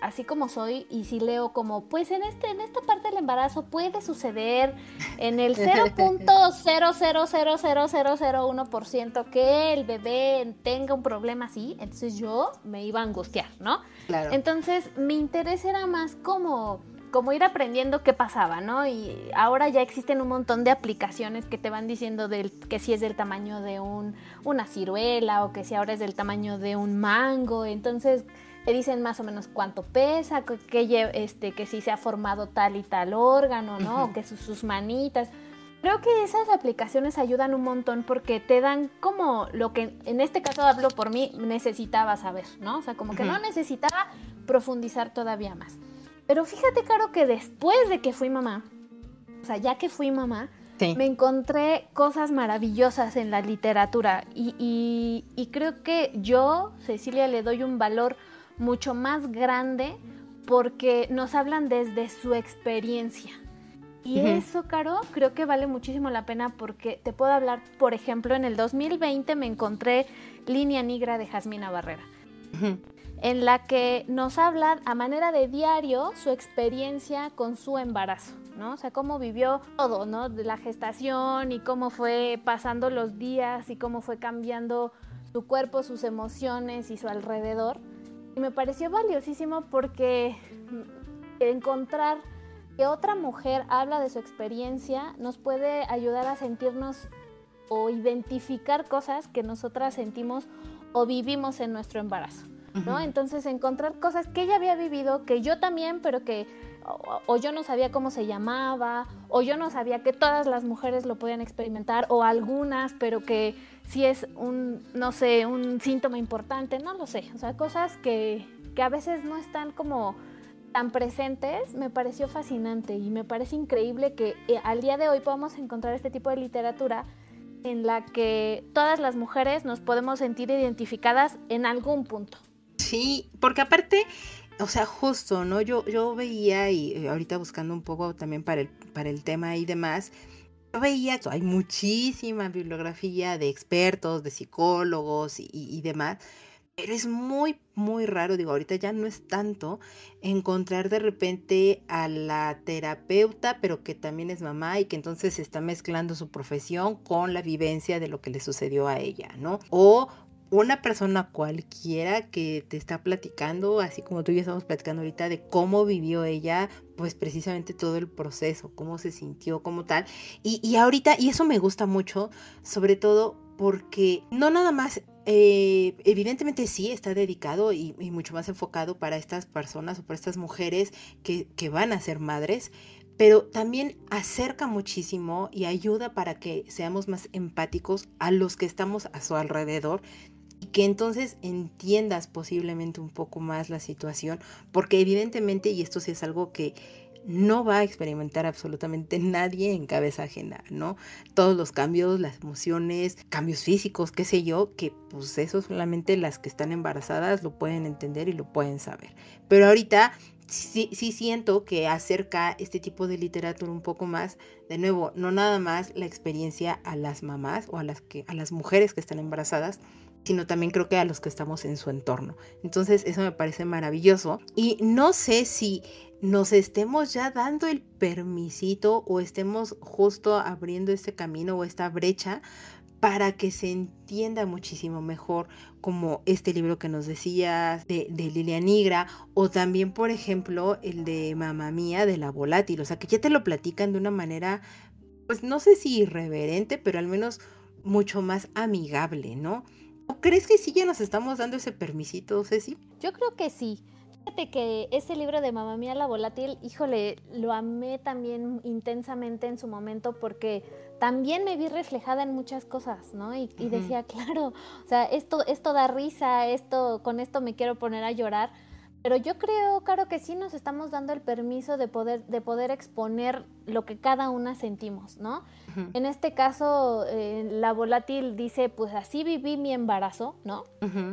así como soy, y si leo como, pues en, este, en esta parte del embarazo puede suceder en el 0.0000001% que el bebé tenga un problema así, entonces yo me iba a angustiar, ¿no? Claro. Entonces mi interés era más como como ir aprendiendo qué pasaba, ¿no? Y ahora ya existen un montón de aplicaciones que te van diciendo del, que si es del tamaño de un, una ciruela o que si ahora es del tamaño de un mango. Entonces te dicen más o menos cuánto pesa, que, que, este, que si se ha formado tal y tal órgano, ¿no? O que sus, sus manitas. Creo que esas aplicaciones ayudan un montón porque te dan como lo que, en este caso hablo por mí, necesitaba saber, ¿no? O sea, como que no necesitaba profundizar todavía más. Pero fíjate, Caro, que después de que fui mamá, o sea, ya que fui mamá, sí. me encontré cosas maravillosas en la literatura y, y, y, creo que yo, Cecilia, le doy un valor mucho más grande porque nos hablan desde su experiencia. Y uh -huh. eso, Caro, creo que vale muchísimo la pena porque te puedo hablar, por ejemplo, en el 2020 me encontré Línea Negra de Jasmina Barrera. Uh -huh en la que nos habla a manera de diario su experiencia con su embarazo, ¿no? O sea, cómo vivió todo, ¿no? De la gestación y cómo fue pasando los días y cómo fue cambiando su cuerpo, sus emociones y su alrededor. Y me pareció valiosísimo porque encontrar que otra mujer habla de su experiencia nos puede ayudar a sentirnos o identificar cosas que nosotras sentimos o vivimos en nuestro embarazo. ¿no? Entonces encontrar cosas que ella había vivido, que yo también, pero que o, yo no sabía cómo se llamaba, o yo no sabía que todas las mujeres lo podían experimentar, o algunas, pero que si es un, no sé, un síntoma importante, no lo sé. O sea, cosas que, que a veces no están como tan presentes, me pareció fascinante y me parece increíble que eh, al día de hoy podamos encontrar este tipo de literatura en la que todas las mujeres nos podemos sentir identificadas en algún punto. Sí, porque aparte, o sea, justo, ¿no? Yo, yo veía, y ahorita buscando un poco también para el, para el tema y demás, yo veía, hay muchísima bibliografía de expertos, de psicólogos y, y demás, pero es muy, muy raro, digo, ahorita ya no es tanto encontrar de repente a la terapeuta, pero que también es mamá y que entonces está mezclando su profesión con la vivencia de lo que le sucedió a ella, ¿no? O una persona cualquiera que te está platicando, así como tú y yo estamos platicando ahorita, de cómo vivió ella, pues precisamente todo el proceso, cómo se sintió como tal. Y, y ahorita, y eso me gusta mucho, sobre todo porque no nada más, eh, evidentemente sí está dedicado y, y, mucho más enfocado para estas personas o para estas mujeres que, que van a ser madres, pero también acerca muchísimo y ayuda para que seamos más empáticos a los que estamos a su alrededor que entonces entiendas posiblemente un poco más la situación, porque evidentemente, y esto sí es algo que no va a experimentar absolutamente nadie en cabeza ajena, ¿no? Todos los cambios, las emociones, cambios físicos, qué sé yo, que pues eso solamente las que están embarazadas lo pueden entender y lo pueden saber. Pero ahorita sí, sí siento que acerca este tipo de literatura un poco más, de nuevo, no nada más la experiencia a las mamás o a las, que, a las mujeres que están embarazadas, sino también creo que a los que estamos en su entorno. Entonces eso me parece maravilloso y no sé si nos estemos ya dando el permisito o estemos justo abriendo este camino o esta brecha para que se entienda muchísimo mejor como este libro que nos decías de, de Lilia Nigra o también por ejemplo el de Mamá Mía de la Volátil, o sea que ya te lo platican de una manera pues no sé si irreverente, pero al menos mucho más amigable, ¿no? ¿O crees que sí ya nos estamos dando ese permisito, Ceci? Yo creo que sí. Fíjate que ese libro de Mamá Mía la Volátil, híjole, lo amé también intensamente en su momento porque también me vi reflejada en muchas cosas, ¿no? Y, y decía, claro, o sea, esto, esto da risa, esto, con esto me quiero poner a llorar pero yo creo, Caro, que sí nos estamos dando el permiso de poder, de poder exponer lo que cada una sentimos, ¿no? En este caso, eh, la volátil dice, pues así viví mi embarazo, ¿no?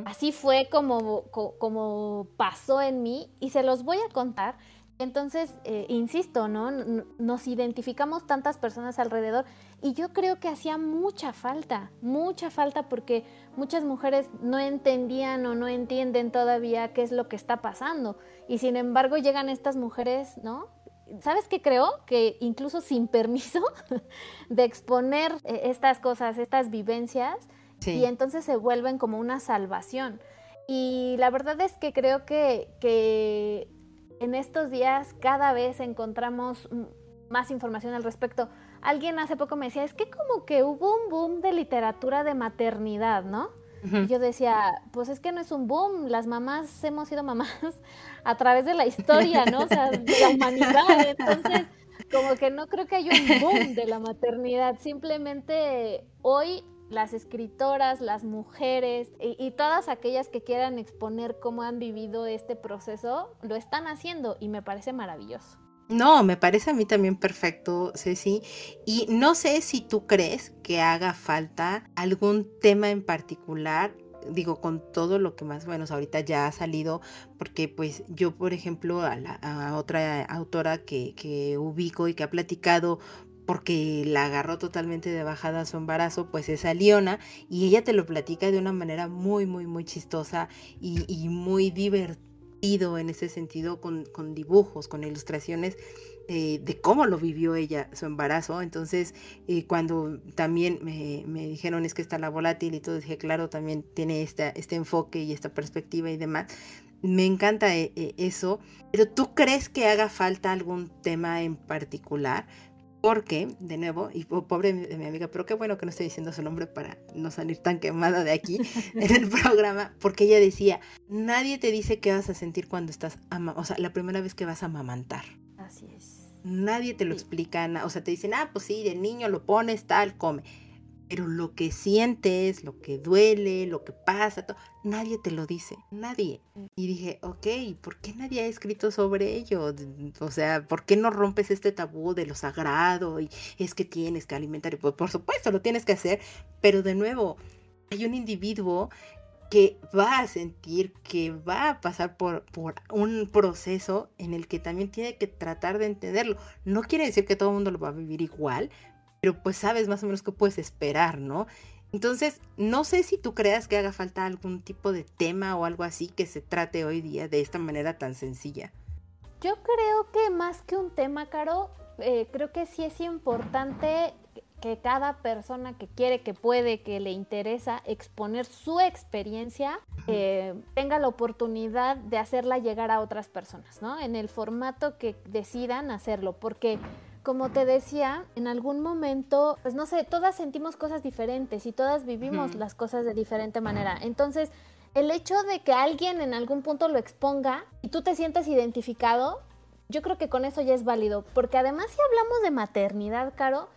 Así fue como, como pasó en mí y se los voy a contar. Entonces, eh, insisto, ¿no? Nos identificamos tantas personas alrededor y yo creo que hacía mucha falta, mucha falta porque muchas mujeres no entendían o no entienden todavía qué es lo que está pasando. Y sin embargo llegan estas mujeres, ¿no? ¿Sabes qué creo? Que incluso sin permiso de exponer eh, estas cosas, estas vivencias, y entonces se vuelven como una salvación. Y la verdad es que creo que, que en estos días cada vez encontramos más información al respecto. Alguien hace poco me decía, es que como que hubo un boom de literatura de maternidad, ¿no? Y yo decía, pues es que no es un boom, las mamás hemos sido mamás a través de la historia, ¿no? O sea, de la humanidad. Entonces, como que no creo que haya un boom de la maternidad, simplemente hoy las escritoras, las mujeres y, todas aquellas que quieran exponer cómo han vivido este proceso, lo están haciendo y me parece maravilloso. No, me parece a mí también perfecto, Ceci. Y no sé si tú crees que haga falta algún tema en particular digo, con todo lo que más o menos ahorita ya ha salido, porque pues yo, por ejemplo, a, la, a otra autora que, que, ubico y que ha platicado porque la agarró totalmente de bajada su embarazo, pues es a Liona y ella te lo platica de una manera muy, muy, muy chistosa y, muy divertido en ese sentido, con, dibujos, con ilustraciones eh, de cómo lo vivió ella, su embarazo. Entonces, eh, cuando también me, dijeron es que está la volátil y todo, dije, claro, también tiene esta, este enfoque y esta perspectiva y demás. Me encanta eh, eso, pero ¿tú crees que haga falta algún tema en particular? Porque, de nuevo, y pobre de mi amiga, pero qué bueno que no estoy diciendo su nombre para no salir tan quemada de aquí en el programa, porque ella decía, nadie te dice qué vas a sentir cuando estás, o sea, la primera vez que vas a amamantar. Así es. Nadie te lo explica, o sea, te dicen, ah, pues sí, de niño lo pones, tal, come pero lo que sientes, lo que duele, lo que pasa, nadie te lo dice, nadie. Mm. Y dije, ok, ¿por qué nadie ha escrito sobre ello? O sea, ¿por qué no rompes este tabú de lo sagrado y es que tienes que alimentar? Y pues, por supuesto, lo tienes que hacer, pero de nuevo, hay un individuo que va a sentir, que va a pasar por, por un proceso en el que también tiene que tratar de entenderlo. No quiere decir que todo el mundo lo va a vivir igual, pero pues sabes más o menos qué puedes esperar, ¿no? Entonces, no sé si tú creas que haga falta algún tipo de tema o algo así que se trate hoy día de esta manera tan sencilla. Yo creo que más que un tema, Caro, eh, creo que sí es importante que cada persona que quiere, que puede, que le interesa exponer su experiencia, eh, tenga la oportunidad de hacerla llegar a otras personas, ¿no? En el formato que decidan hacerlo, porque como te decía, en algún momento, pues no sé, todas sentimos cosas diferentes y todas vivimos las cosas de diferente manera. Entonces, el hecho de que alguien en algún punto lo exponga y tú te sientas identificado, yo creo que con eso ya es válido. Porque además, si hablamos de maternidad, Caro,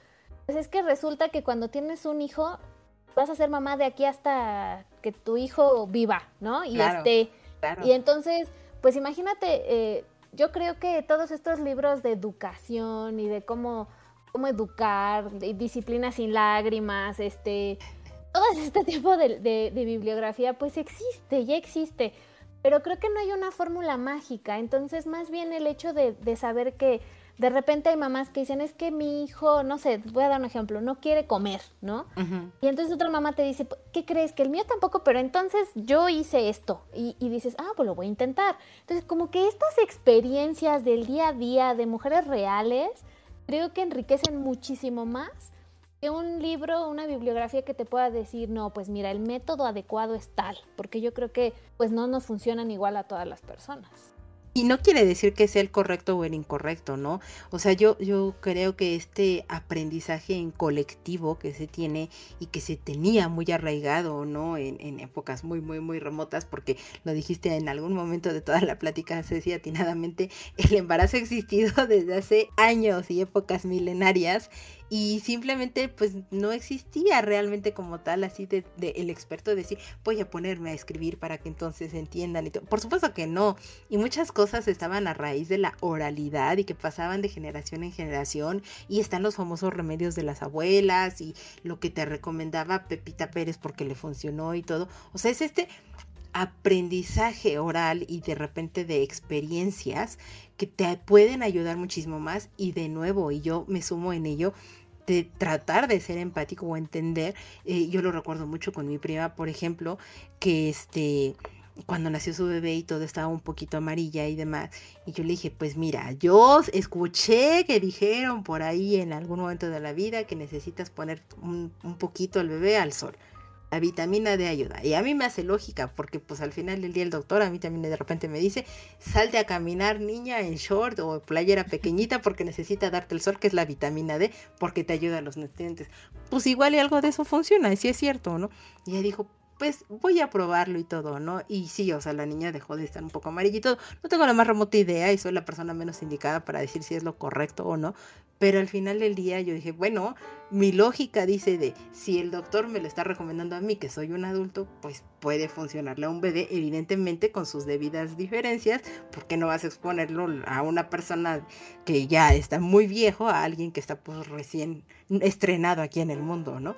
pues es que resulta que cuando tienes un hijo, vas a ser mamá de aquí hasta que tu hijo viva, ¿no? Y esté. Y entonces, pues imagínate. Eh, yo creo que todos estos libros de educación y de cómo, cómo educar, de disciplina sin lágrimas, este, todo este tipo de, bibliografía, pues existe, ya existe. Pero creo que no hay una fórmula mágica. Entonces, más bien el hecho de, de saber que de repente hay mamás que dicen, es que mi hijo, no sé, voy a dar un ejemplo, no quiere comer, ¿no? Y entonces otra mamá te dice, ¿qué crees? Que el mío tampoco, pero entonces yo hice esto. Y, dices, ah, pues lo voy a intentar. Entonces, como que estas experiencias del día a día de mujeres reales, creo que enriquecen muchísimo más que un libro, una bibliografía que te pueda decir, no, pues mira, el método adecuado es tal, porque yo creo que pues no nos funcionan igual a todas las personas. Y no quiere decir que sea el correcto o el incorrecto, ¿no? O sea, yo, yo creo que este aprendizaje en colectivo que se tiene y que se tenía muy arraigado, ¿no? En, épocas muy, muy, muy remotas, porque lo dijiste en algún momento de toda la plática, decía atinadamente, el embarazo ha existido desde hace años y épocas milenarias y simplemente pues no existía realmente como tal así de, el experto decir voy a ponerme a escribir para que entonces entiendan y todo. Por supuesto que no. Y muchas cosas estaban a raíz de la oralidad y que pasaban de generación en generación y están los famosos remedios de las abuelas y lo que te recomendaba Pepita Pérez porque le funcionó y todo. O sea, es este aprendizaje oral y de repente de experiencias que te pueden ayudar muchísimo más y de nuevo, y yo me sumo en ello, de tratar de ser empático o entender. Eh, yo lo recuerdo mucho con mi prima, por ejemplo, que este cuando nació su bebé y todo estaba un poquito amarilla y demás. Y yo le dije, pues mira, yo escuché que dijeron por ahí en algún momento de la vida que necesitas poner un, un poquito al bebé al sol la vitamina D ayuda. Y a mí me hace lógica, porque pues al final del día el doctor a mí también de repente me dice, salte a caminar niña en short o playera pequeñita porque necesita darte el sol, que es la vitamina D, porque te ayuda a los nutrientes. Pues igual y algo de eso funciona, y sí es cierto, ¿no? Y ella dijo, pues voy a probarlo y todo, ¿no? Y sí, o sea, la niña dejó de estar un poco amarilla y todo. No tengo la más remota idea y soy la persona menos indicada para decir si es lo correcto o no. Pero al final del día yo dije, bueno, mi lógica dice de si el doctor me lo está recomendando a mí, que soy un adulto, pues puede funcionarle a un bebé, evidentemente con sus debidas diferencias, porque no vas a exponerlo a una persona que ya está muy viejo, a alguien que está pues recién estrenado aquí en el mundo, ¿no?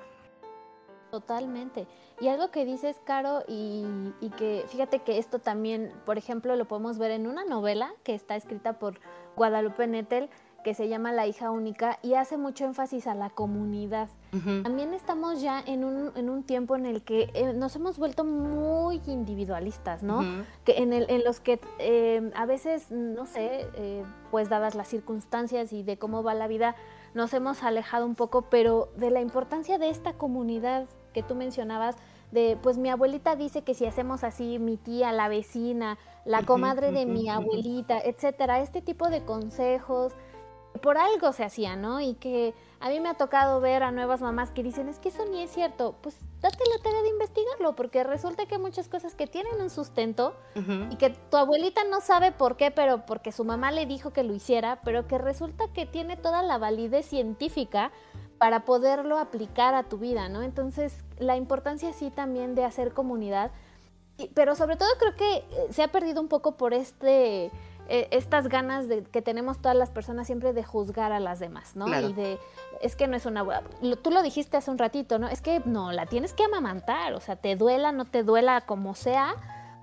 Totalmente. Y algo que dices, Caro, y, y, que fíjate que esto también, por ejemplo, lo podemos ver en una novela que está escrita por Guadalupe Nettel, que se llama La hija única y hace mucho énfasis a la comunidad. También estamos ya en un, en un, tiempo en el que eh, nos hemos vuelto muy individualistas, ¿no? que en, el, en, los que eh, a veces, no sé, eh, pues dadas las circunstancias y de cómo va la vida, nos hemos alejado un poco, pero de la importancia de esta comunidad que tú mencionabas, de pues mi abuelita dice que si hacemos así, mi tía, la vecina, la comadre de mi abuelita, etcétera, este tipo de consejos por algo se hacía, ¿no? Y que a mí me ha tocado ver a nuevas mamás que dicen, es que eso ni es cierto, pues date la tarea de investigarlo, porque resulta que hay muchas cosas que tienen un sustento y que tu abuelita no sabe por qué, pero porque su mamá le dijo que lo hiciera, pero que resulta que tiene toda la validez científica para poderlo aplicar a tu vida, ¿no? Entonces, la importancia sí también de hacer comunidad, pero sobre todo creo que eh, se ha perdido un poco por este eh, estas ganas de, que tenemos todas las personas siempre de juzgar a las demás, ¿no? Y de, es que no es una Tú lo dijiste hace un ratito, ¿no? Es que no, la tienes que amamantar, o sea, te duela, no te duela, como sea,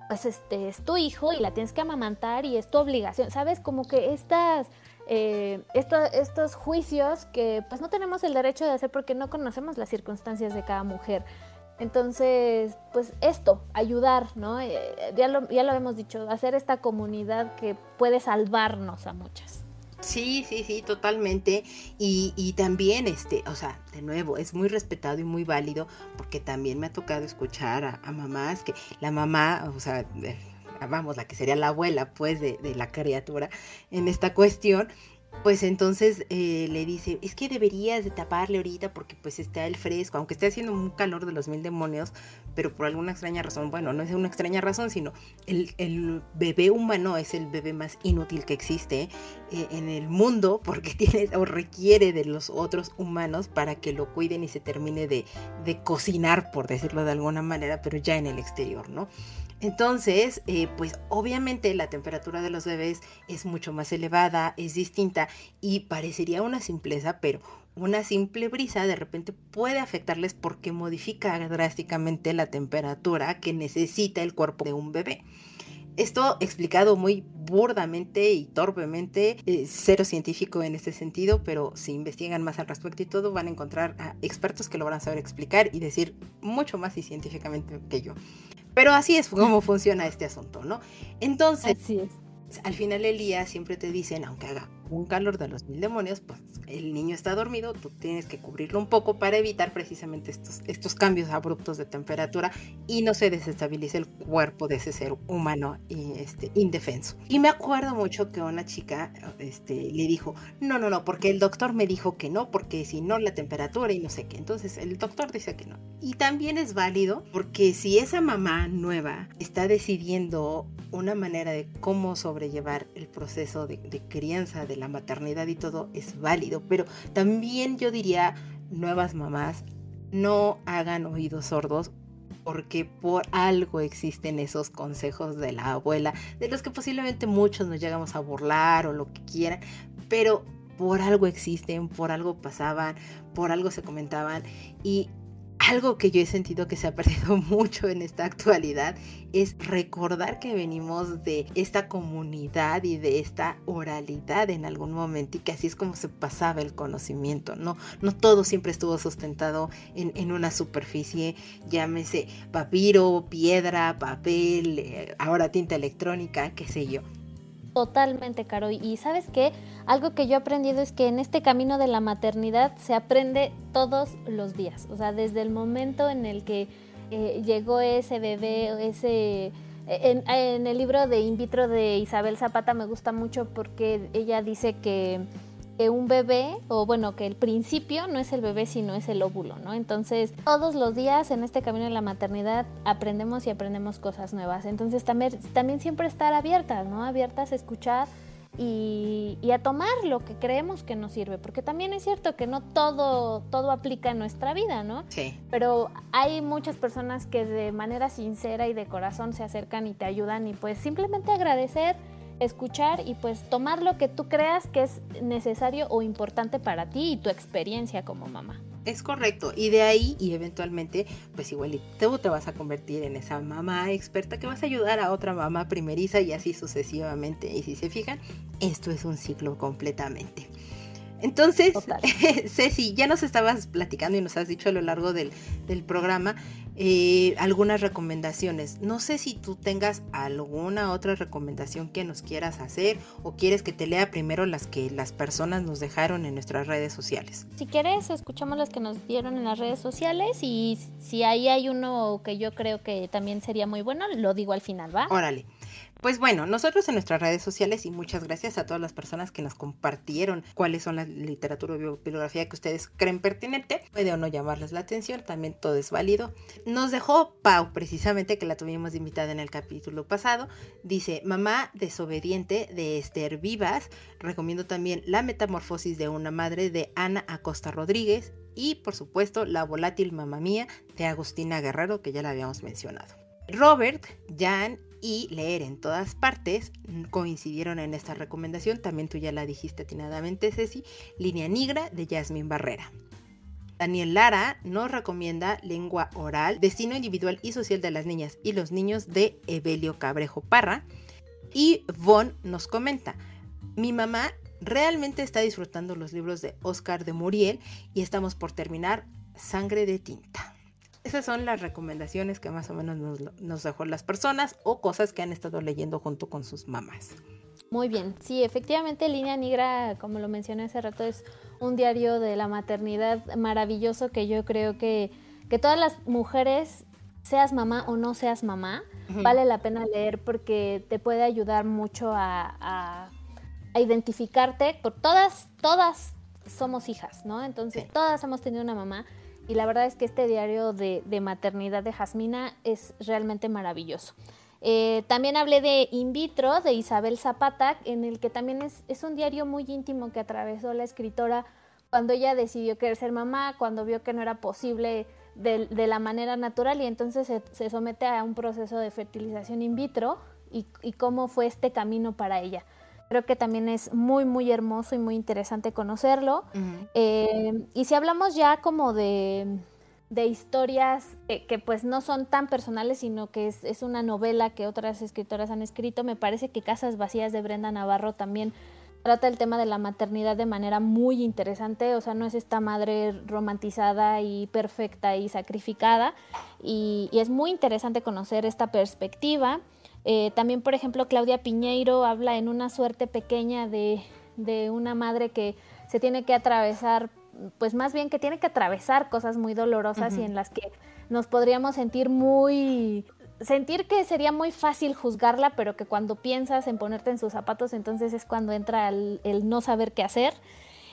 pues este es tu hijo y la tienes que amamantar y es tu obligación, ¿sabes? Como que estas eh, estos juicios que pues no tenemos el derecho de hacer porque no conocemos las circunstancias de cada mujer. Entonces, pues esto, ayudar, ¿no? Eh, ya, lo, ya lo hemos dicho, hacer esta comunidad que puede salvarnos a muchas. Sí, sí, sí, totalmente. Y, y, también, este, o sea, de nuevo, es muy respetado y muy válido porque también me ha tocado escuchar a, a mamás que la mamá, o sea, vamos, la que sería la abuela, pues, de, de la criatura en esta cuestión, pues entonces eh, le dice, es que deberías de taparle ahorita porque pues está el fresco, aunque esté haciendo un calor de los mil demonios, pero por alguna extraña razón, bueno, no es una extraña razón, sino el, bebé humano es el bebé más inútil que existe eh, en el mundo porque tiene o requiere de los otros humanos para que lo cuiden y se termine de, de cocinar, por decirlo de alguna manera, pero ya en el exterior, ¿no? Entonces, eh, pues obviamente la temperatura de los bebés es mucho más elevada, es distinta y parecería una simpleza, pero una simple brisa de repente puede afectarles porque modifica drásticamente la temperatura que necesita el cuerpo de un bebé. Esto explicado muy burdamente y torpemente, eh, cero científico en este sentido, pero si investigan más al respecto y todo, van a encontrar a expertos que lo van a saber explicar y decir mucho más y científicamente que yo. Pero así es como funciona este asunto, ¿no? Entonces, al final del día siempre te dicen, aunque haga un calor de los mil demonios, pues el niño está dormido, tú tienes que cubrirlo un poco para evitar precisamente estos, estos cambios abruptos de temperatura y no se desestabilice el cuerpo de ese ser humano y, este, indefenso. Y me acuerdo mucho que una chica este, le dijo, no, no, no, porque el doctor me dijo que no, porque si no la temperatura y no sé qué. Entonces el doctor dice que no. Y también es válido porque si esa mamá nueva está decidiendo una manera de cómo sobrellevar el proceso de, de crianza, de la maternidad y todo, es válido. Pero también yo diría, nuevas mamás, no hagan oídos sordos porque por algo existen esos consejos de la abuela, de los que posiblemente muchos nos llegamos a burlar o lo que quieran, pero por algo existen, por algo pasaban, por algo se comentaban y algo que yo he sentido que se ha perdido mucho en esta actualidad es recordar que venimos de esta comunidad y de esta oralidad en algún momento y que así es como se pasaba el conocimiento, ¿no? No todo siempre estuvo sustentado en, en una superficie, llámese papiro, piedra, papel, eh, ahora tinta electrónica, qué sé yo. Totalmente, Caro. Y sabes qué, algo que yo he aprendido es que en este camino de la maternidad se aprende todos los días. O sea, desde el momento en el que eh, llegó ese bebé, ese... En, en, el libro de In vitro de Isabel Zapata me gusta mucho porque ella dice que que un bebé, o bueno, que el principio no es el bebé, sino es el óvulo, ¿no? Entonces, todos los días en este camino de la maternidad aprendemos y aprendemos cosas nuevas. Entonces, también, también siempre estar abiertas, ¿no? Abiertas a escuchar y, y, a tomar lo que creemos que nos sirve, porque también es cierto que no todo, todo aplica en nuestra vida, ¿no? Sí. Pero hay muchas personas que de manera sincera y de corazón se acercan y te ayudan y pues simplemente agradecer escuchar y pues tomar lo que tú creas que es necesario o importante para ti y tu experiencia como mamá. Es correcto, y de ahí y eventualmente pues igual tú te vas a convertir en esa mamá experta que vas a ayudar a otra mamá primeriza y así sucesivamente. Y si se fijan, esto es un ciclo completamente. Entonces, Ceci, ya nos estabas platicando y nos has dicho a lo largo del, del programa eh, algunas recomendaciones. No sé si tú tengas alguna otra recomendación que nos quieras hacer o quieres que te lea primero las que las personas nos dejaron en nuestras redes sociales. Si quieres, escuchamos las que nos dieron en las redes sociales y si ahí hay uno que yo creo que también sería muy bueno, lo digo al final, ¿va? Órale. Pues bueno, nosotros en nuestras redes sociales y muchas gracias a todas las personas que nos compartieron cuáles son la literatura o bibliografía que ustedes creen pertinente. Puede o no llamarles la atención, también todo es válido. Nos dejó Pau, precisamente que la tuvimos invitada en el capítulo pasado. Dice, Mamá desobediente de Esther Vivas. Recomiendo también La metamorfosis de una madre de Ana Acosta Rodríguez. Y por supuesto, La volátil mamá mía de Agustina Guerrero, que ya la habíamos mencionado. Robert, Jan y leer en todas partes coincidieron en esta recomendación. También tú ya la dijiste atinadamente, Ceci. Línea Negra de Yasmin Barrera. Daniel Lara nos recomienda Lengua Oral, Destino Individual y Social de las Niñas y los Niños de Evelio Cabrejo Parra. Y Von nos comenta, mi mamá realmente está disfrutando los libros de Oscar de Muriel y estamos por terminar Sangre de Tinta. Esas son las recomendaciones que más o menos nos, dejó las personas o cosas que han estado leyendo junto con sus mamás. Muy bien, sí, efectivamente Línea Negra, como lo mencioné hace rato, es un diario de la maternidad maravilloso que yo creo que, que todas las mujeres, seas mamá o no seas mamá, vale la pena leer porque te puede ayudar mucho a, a, identificarte, por todas, todas somos hijas, ¿no? Entonces, todas hemos tenido una mamá y la verdad es que este diario de, maternidad de Jasmina es realmente maravilloso. Eh, también hablé de In vitro de Isabel Zapata, en el que también es, un diario muy íntimo que atravesó la escritora cuando ella decidió querer ser mamá, cuando vio que no era posible de, la manera natural y entonces se, somete a un proceso de fertilización in vitro y cómo fue este camino para ella. Creo que también es muy, muy hermoso y muy interesante conocerlo. Eh, y si hablamos ya como de, historias que, pues no son tan personales, sino que es, una novela que otras escritoras han escrito, me parece que Casas Vacías de Brenda Navarro también trata el tema de la maternidad de manera muy interesante, o sea, no es esta madre romantizada y perfecta y sacrificada, y es muy interesante conocer esta perspectiva. Eh, también, por ejemplo, Claudia Piñeiro habla en una suerte pequeña de, una madre que se tiene que atravesar, pues más bien que tiene que atravesar cosas muy dolorosas y en las que nos podríamos sentir muy sentir que sería muy fácil juzgarla, pero que cuando piensas en ponerte en sus zapatos, entonces es cuando entra el, no saber qué hacer.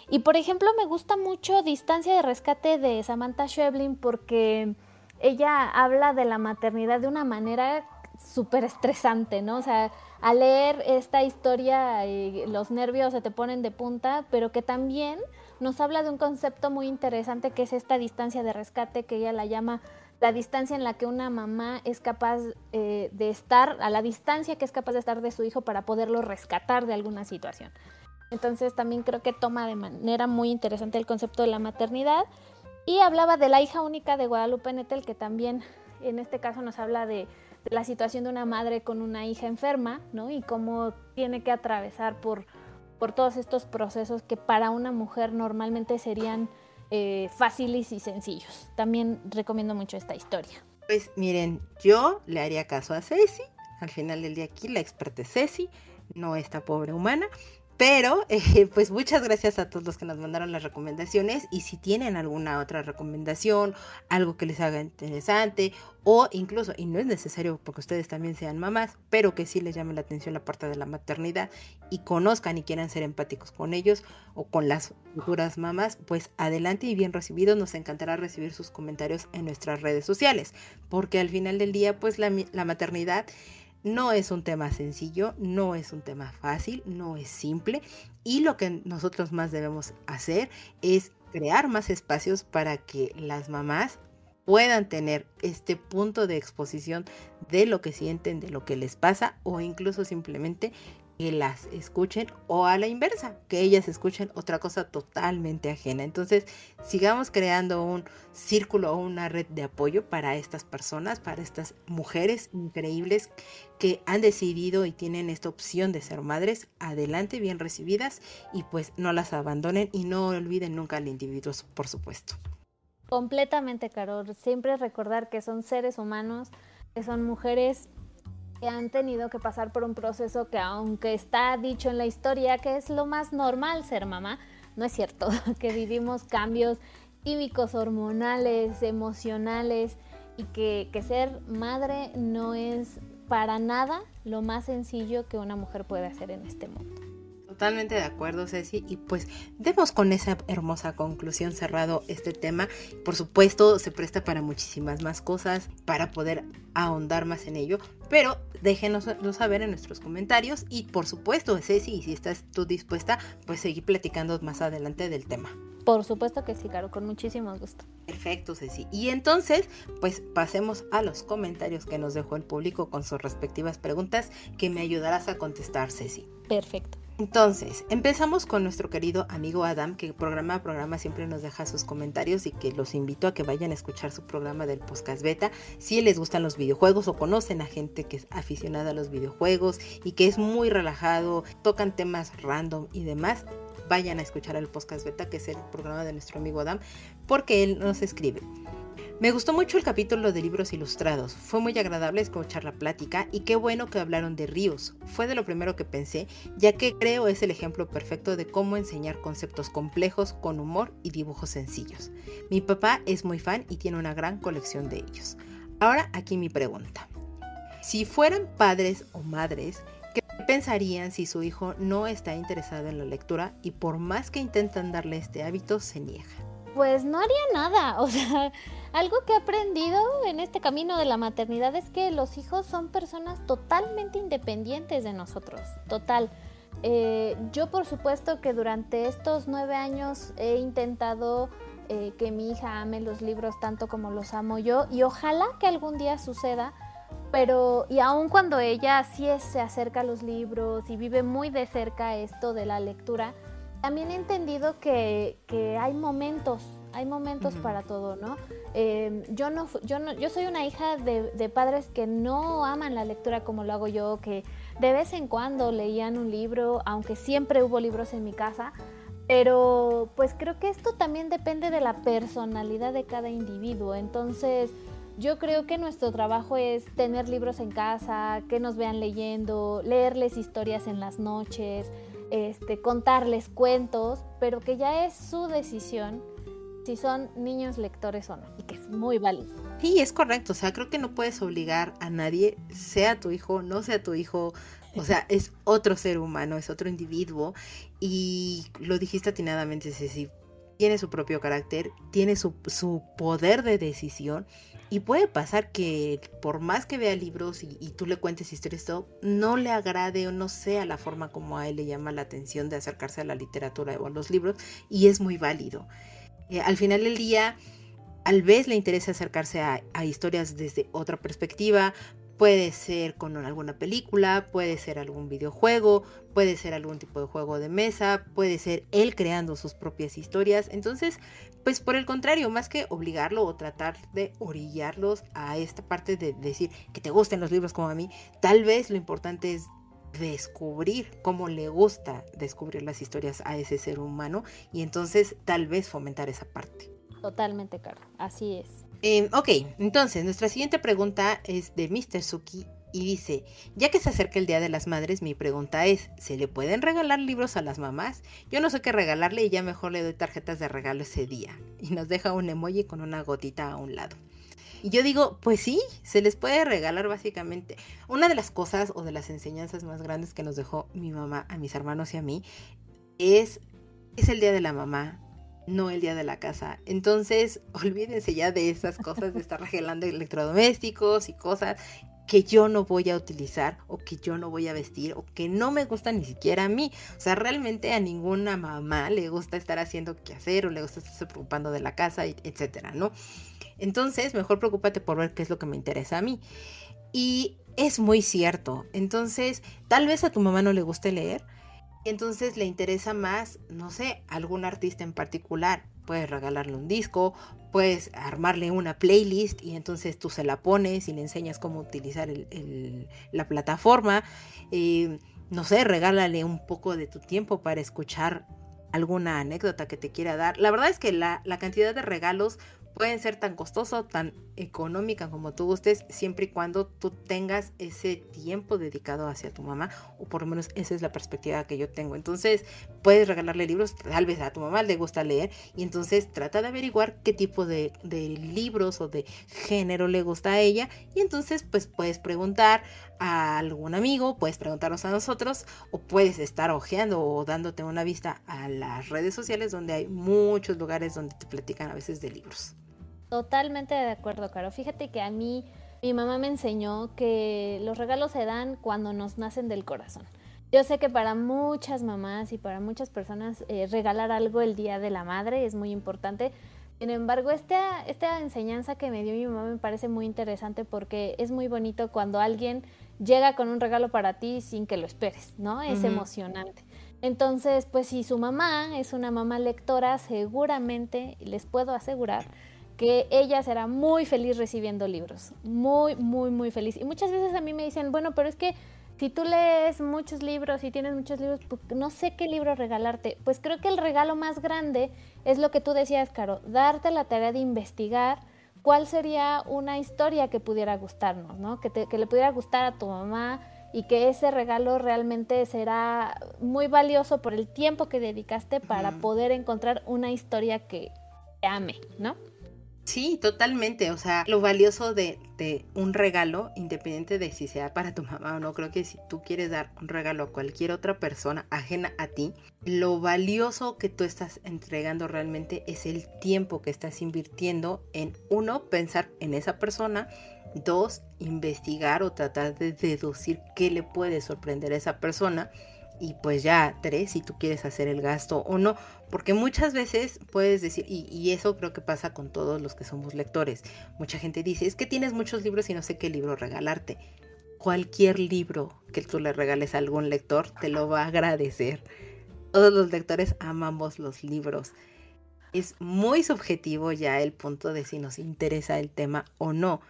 Y por ejemplo, me gusta mucho Distancia de Rescate de Samantha Schweblin porque ella habla de la maternidad de una manera súper estresante, ¿no? O sea, al leer esta historia eh, los nervios se te ponen de punta, pero que también nos habla de un concepto muy interesante que es esta distancia de rescate que ella la llama la distancia en la que una mamá es capaz eh, de estar, a la distancia que es capaz de estar de su hijo para poderlo rescatar de alguna situación. Entonces también creo que toma de manera muy interesante el concepto de la maternidad y hablaba de la hija única de Guadalupe Nettel, que también en este caso nos habla de, la situación de una madre con una hija enferma, ¿no? Y cómo tiene que atravesar por, por todos estos procesos que para una mujer normalmente serían eh, fáciles y sencillos. También recomiendo mucho esta historia. Pues miren, yo le haría caso a Ceci. Al final del día aquí la experta es Ceci, no esta pobre humana. Pero, eh, pues muchas gracias a todos los que nos mandaron las recomendaciones y si tienen alguna otra recomendación, algo que les haga interesante o incluso, y no es necesario porque ustedes también sean mamás, pero que sí les llame la atención la parte de la maternidad y conozcan y quieran ser empáticos con ellos o con las futuras mamás, pues adelante y bien recibidos, nos encantará recibir sus comentarios en nuestras redes sociales, porque al final del día, pues la, la maternidad no es un tema sencillo, no es un tema fácil, no es simple. Y lo que nosotros más debemos hacer es crear más espacios para que las mamás puedan tener este punto de exposición de lo que sienten, de lo que les pasa o incluso simplemente que las escuchen o a la inversa, que ellas escuchen otra cosa totalmente ajena. Entonces, sigamos creando un círculo o una red de apoyo para estas personas, para estas mujeres increíbles que han decidido y tienen esta opción de ser madres, adelante, bien recibidas y pues no las abandonen y no olviden nunca al individuo, por supuesto. Completamente, Carol. Siempre recordar que son seres humanos, que son mujeres que han tenido que pasar por un proceso que aunque está dicho en la historia que es lo más normal ser mamá, no es cierto, que vivimos cambios químicos, hormonales, emocionales y que, que ser madre no es para nada lo más sencillo que una mujer puede hacer en este mundo. Totalmente de acuerdo, Ceci. Y pues demos con esa hermosa conclusión cerrado este tema. Por supuesto, se presta para muchísimas más cosas, para poder ahondar más en ello. Pero déjenos saber en nuestros comentarios. Y por supuesto, Ceci, si estás tú dispuesta, pues seguir platicando más adelante del tema. Por supuesto que sí, Caro, con muchísimo gusto. Perfecto, Ceci. Y entonces, pues pasemos a los comentarios que nos dejó el público con sus respectivas preguntas que me ayudarás a contestar, Ceci. Perfecto. Entonces, empezamos con nuestro querido amigo Adam, que programa a programa siempre nos deja sus comentarios y que los invito a que vayan a escuchar su programa del podcast beta. Si les gustan los videojuegos o conocen a gente que es aficionada a los videojuegos y que es muy relajado, tocan temas random y demás, vayan a escuchar el podcast beta, que es el programa de nuestro amigo Adam, porque él nos escribe. Me gustó mucho el capítulo de libros ilustrados, fue muy agradable escuchar la plática y qué bueno que hablaron de ríos, fue de lo primero que pensé, ya que creo es el ejemplo perfecto de cómo enseñar conceptos complejos con humor y dibujos sencillos. Mi papá es muy fan y tiene una gran colección de ellos. Ahora aquí mi pregunta. Si fueran padres o madres, ¿qué pensarían si su hijo no está interesado en la lectura y por más que intentan darle este hábito se niega? Pues no haría nada, o sea, algo que he aprendido en este camino de la maternidad es que los hijos son personas totalmente independientes de nosotros, total. Eh, yo por supuesto que durante estos nueve años he intentado eh, que mi hija ame los libros tanto como los amo yo y ojalá que algún día suceda, pero y aun cuando ella sí se acerca a los libros y vive muy de cerca esto de la lectura, también he entendido que, que hay momentos, hay momentos para todo, ¿no? Em, yo no, yo no, yo soy una hija de, de, padres que no aman la lectura como lo hago yo, que de vez en cuando leían un libro, aunque siempre hubo libros en mi casa, pero pues creo que esto también depende de la personalidad de cada individuo. Entonces, yo creo que nuestro trabajo es tener libros en casa, que nos vean leyendo, leerles historias en las noches, este, contarles cuentos, pero que ya es su decisión si son niños lectores o no, y que es muy válido. Sí, es correcto, o sea, creo que no puedes obligar a nadie, sea tu hijo, no sea tu hijo, o sea, es otro ser humano, es otro individuo, y lo dijiste atinadamente, Ceci, tiene su propio carácter, tiene su, su poder de decisión, y puede pasar que por más que vea libros y, tú le cuentes historias, todo, no le agrade o no sea la forma como a él le llama la atención de acercarse a la literatura o a los libros, y es muy válido. Eh, al final del día, tal vez le interesa acercarse a, historias desde otra perspectiva, Puede ser con alguna película, puede ser algún videojuego, puede ser algún tipo de juego de mesa, puede ser él creando sus propias historias. Entonces, pues por el contrario, más que obligarlo o tratar de orillarlos a esta parte de decir que te gusten los libros como a mí, tal vez lo importante es descubrir cómo le gusta descubrir las historias a ese ser humano y entonces tal vez fomentar esa parte. Totalmente, Caro. Así es. Em, ok, entonces nuestra siguiente pregunta es de Mr. Suki y dice, ya que se acerca el Día de las Madres, mi pregunta es, ¿se le pueden regalar libros a las mamás? Yo no sé qué regalarle y ya mejor le doy tarjetas de regalo ese día. Y nos deja un emoji con una gotita a un lado. Y yo digo, pues sí, se les puede regalar básicamente. Una de las cosas o de las enseñanzas más grandes que nos dejó mi mamá a mis hermanos y a mí es, es el día de la mamá, no el día de la casa. Entonces, olvídense ya de esas cosas de estar regalando electrodomésticos y cosas que yo no voy a utilizar o que yo no voy a vestir o que no me gusta ni siquiera a mí. O sea, realmente a ninguna mamá le gusta estar haciendo qué hacer o le gusta estarse preocupando de la casa, etcétera, ¿no? Entonces, mejor preocúpate por ver qué es lo que me interesa a mí. Y es muy cierto. Entonces, tal vez a tu mamá no le guste leer, entonces le interesa más, no sé, algún artista en particular. Puedes regalarle un disco, puedes armarle una playlist y entonces tú se la pones y le enseñas cómo utilizar la plataforma. Eh, no sé, regálale un poco de tu tiempo para escuchar alguna anécdota que te quiera dar. La verdad es que la, la cantidad de regalos pueden ser tan costosos, tan económica como tú gustes, siempre y cuando tú tengas ese tiempo dedicado hacia tu mamá, o por lo menos esa es la perspectiva que yo tengo. Entonces, puedes regalarle libros, tal vez a tu mamá le gusta leer, y entonces trata de averiguar qué tipo de, de libros o de género le gusta a ella, y entonces pues puedes preguntar a algún amigo, puedes preguntarnos a nosotros, o puedes estar ojeando o dándote una vista a las redes sociales donde hay muchos lugares donde te platican a veces de libros. Totalmente de acuerdo, Caro. Fíjate que a mí mi mamá me enseñó que los regalos se dan cuando nos nacen del corazón. Yo sé que para muchas mamás y para muchas personas eh, regalar algo el Día de la Madre es muy importante. Sin embargo, esta, esta enseñanza que me dio mi mamá me parece muy interesante porque es muy bonito cuando alguien llega con un regalo para ti sin que lo esperes, ¿no? Es emocionante. Entonces, pues si su mamá es una mamá lectora, seguramente les puedo asegurar que ella será muy feliz recibiendo libros, muy, muy, muy feliz. Y muchas veces a mí me dicen, bueno, pero es que si tú lees muchos libros y tienes muchos libros, pues no sé qué libro regalarte. Pues creo que el regalo más grande es lo que tú decías, Caro, darte la tarea de investigar cuál sería una historia que pudiera gustarnos, ¿no? Que, que le pudiera gustar a tu mamá y que ese regalo realmente será muy valioso por el tiempo que dedicaste para poder encontrar una historia que te ame, ¿no? Sí, totalmente. O sea, lo valioso de, un regalo, independiente de si sea para tu mamá o no, creo que si tú quieres dar un regalo a cualquier otra persona ajena a ti, lo valioso que tú estás entregando realmente es el tiempo que estás invirtiendo en, uno, pensar en esa persona, dos, investigar o tratar de deducir qué le puede sorprender a esa persona y pues ya tres si tú quieres hacer el gasto o no porque muchas veces puedes decir y, eso creo que pasa con todos los que somos lectores mucha gente dice es que tienes muchos libros y no sé qué libro regalarte cualquier libro que tú le regales a algún lector te lo va a agradecer. Todos los lectores amamos los libros. Es muy subjetivo ya el punto de si nos interesa el tema o no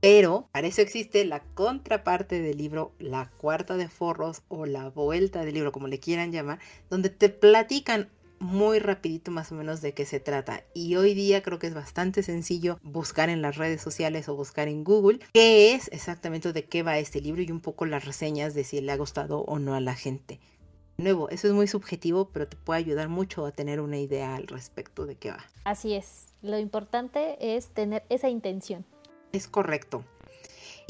pero para eso existe la contraparte del libro, la cuarta de forros o la vuelta del libro, como le quieran llamar, donde te platican muy rapidito más o menos de qué se trata. Y hoy día creo que es bastante sencillo buscar en las redes sociales o buscar en Google qué es exactamente de qué va este libro y un poco las reseñas de si le ha gustado o no a la gente. nuevo, eso es muy subjetivo, pero te puede ayudar mucho a tener una idea al respecto de qué va. Así es, lo importante es tener esa intención. Es correcto.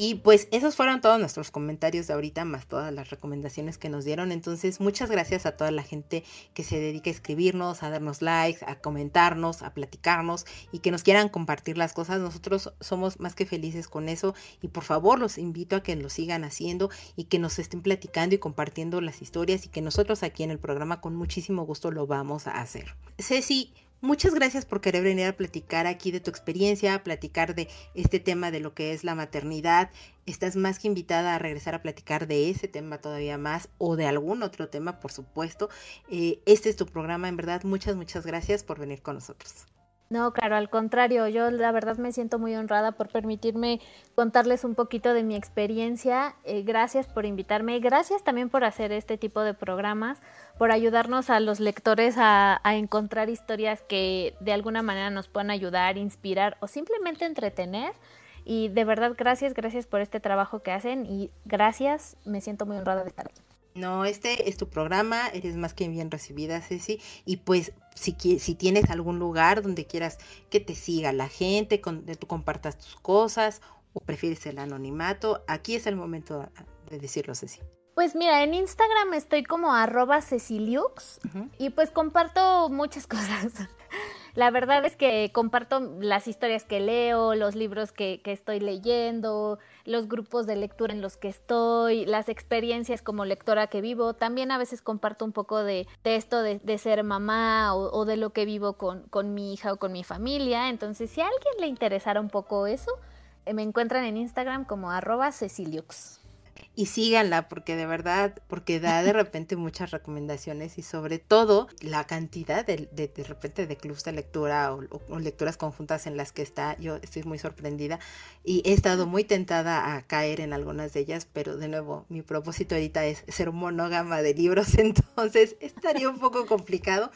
Y pues esos fueron todos nuestros comentarios de ahorita, más todas las recomendaciones que nos dieron. Entonces, muchas gracias a toda la gente que se dedica a escribirnos, a darnos likes, a comentarnos, a platicarnos y que nos quieran compartir las cosas. Nosotros somos más que felices con eso y por favor los invito a que lo sigan haciendo y que nos estén platicando y compartiendo las historias y que nosotros aquí en el programa con muchísimo gusto lo vamos a hacer. Ceci, Muchas gracias por querer venir a platicar aquí de tu experiencia, a platicar de este tema de lo que es la maternidad. Estás más que invitada a regresar a platicar de ese tema todavía más o de algún otro tema, por supuesto. Eh, este es tu programa, en verdad. Muchas, muchas gracias por venir con nosotros. No, claro, al contrario, yo la verdad me siento muy honrada por permitirme contarles un poquito de mi experiencia. Eh, gracias por invitarme, gracias también por hacer este tipo de programas, por ayudarnos a los lectores a, a encontrar historias que de alguna manera nos puedan ayudar, inspirar o simplemente entretener. Y de verdad, gracias, gracias por este trabajo que hacen y gracias, me siento muy honrada de estar aquí. No, este es tu programa, eres más que bien recibida, Ceci. Y pues, si, si tienes algún lugar donde quieras que te siga la gente, con, tú compartas tus cosas o prefieres el anonimato, aquí es el momento de decirlo, Ceci. Pues mira, en Instagram estoy como arroba ceciliux y pues comparto muchas cosas. La verdad es que comparto las historias que leo, los libros que, que, estoy leyendo, los grupos de lectura en los que estoy, las experiencias como lectora que vivo. También a veces comparto un poco de, esto de, de, ser mamá o, o, de lo que vivo con, con mi hija o con mi familia. Entonces, si a alguien le interesara un poco eso, eh, me encuentran en Instagram como arroba ceciliux y síganla porque de verdad, porque da de repente muchas recomendaciones y sobre todo la cantidad de, de, de repente de clubs de lectura o, o, lecturas conjuntas en las que está, yo estoy muy sorprendida y he estado muy tentada a caer en algunas de ellas, pero de nuevo, mi propósito ahorita es ser monógama de libros, entonces estaría un poco complicado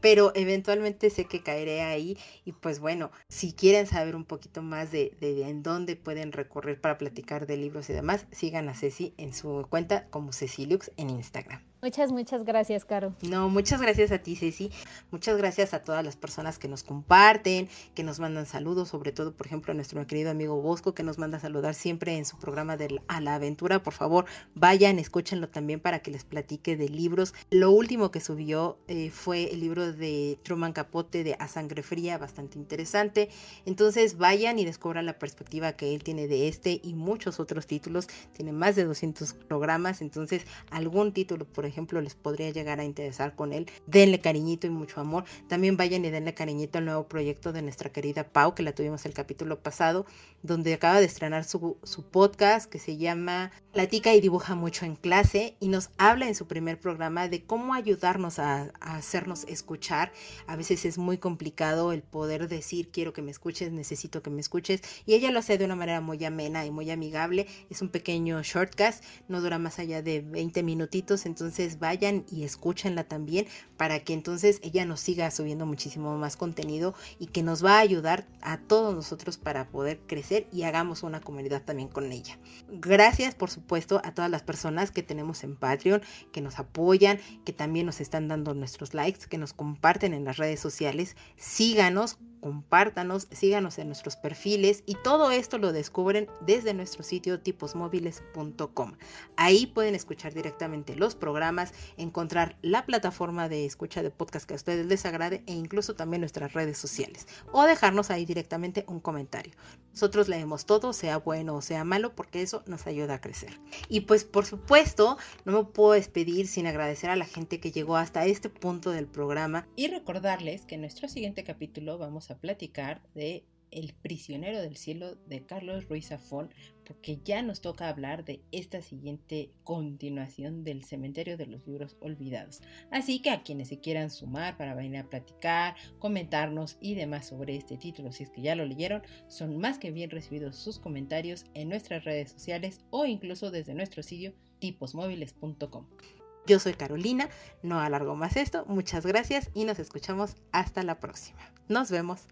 pero eventualmente sé que caeré ahí y pues bueno, si quieren saber un poquito más de, en dónde pueden recorrer para platicar de libros y demás, sigan a Ceci en su cuenta como Cecilux en Instagram. Muchas, muchas gracias, Caro. No, muchas gracias a ti, Ceci. Muchas gracias a todas las personas que nos comparten, que nos mandan saludos, sobre todo, por ejemplo, a nuestro querido amigo Bosco, que nos manda a saludar siempre en su programa de A la Aventura. Por favor, vayan, escúchenlo también para que les platique de libros. Lo último que subió eh, fue el libro de Truman Capote de A Sangre Fría, bastante interesante. Entonces, vayan y descubran la perspectiva que él tiene de este y muchos otros títulos. Tiene más de 200 programas, entonces, algún título, por ejemplo, les podría llegar a interesar con él, denle cariñito y mucho amor. También vayan y denle cariñito al nuevo proyecto de nuestra querida Pau, que la tuvimos el capítulo pasado, donde acaba de estrenar su, su podcast que se llama Platica y dibuja mucho en clase y nos habla en su primer programa de cómo ayudarnos a, a hacernos escuchar. A veces es muy complicado el poder decir quiero que me escuches, necesito que me escuches y ella lo hace de una manera muy amena y muy amigable. Es un pequeño shortcast, no dura más allá de 20 minutitos, entonces vayan y escúchenla también para que entonces ella nos siga subiendo muchísimo más contenido y que nos va a ayudar a todos nosotros para poder crecer y hagamos una comunidad también con ella. Gracias por supuesto a todas las personas que tenemos en Patreon, que nos apoyan, que también nos están dando nuestros likes, que nos comparten en las redes sociales. Síganos, compártanos, síganos en nuestros perfiles y todo esto lo descubren desde nuestro sitio tiposmóviles.com. Ahí pueden escuchar directamente los programas, encontrar la plataforma de escucha de podcast que a ustedes les agrade e incluso también nuestras redes sociales o dejarnos ahí directamente un comentario. Nosotros leemos todo, sea bueno o sea malo, porque eso nos ayuda a crecer. Y pues por supuesto, no me puedo despedir sin agradecer a la gente que llegó hasta este punto del programa y recordarles que en nuestro siguiente capítulo vamos a platicar de el prisionero del cielo de Carlos Ruiz Zafón, porque ya nos toca hablar de esta siguiente continuación del cementerio de los libros olvidados. Así que a quienes se quieran sumar para venir a platicar, comentarnos y demás sobre este título, si es que ya lo leyeron, son más que bien recibidos sus comentarios en nuestras redes sociales o incluso desde nuestro sitio tiposmóviles.com. Yo soy Carolina, no alargo más esto, muchas gracias y nos escuchamos hasta la próxima. Nos vemos.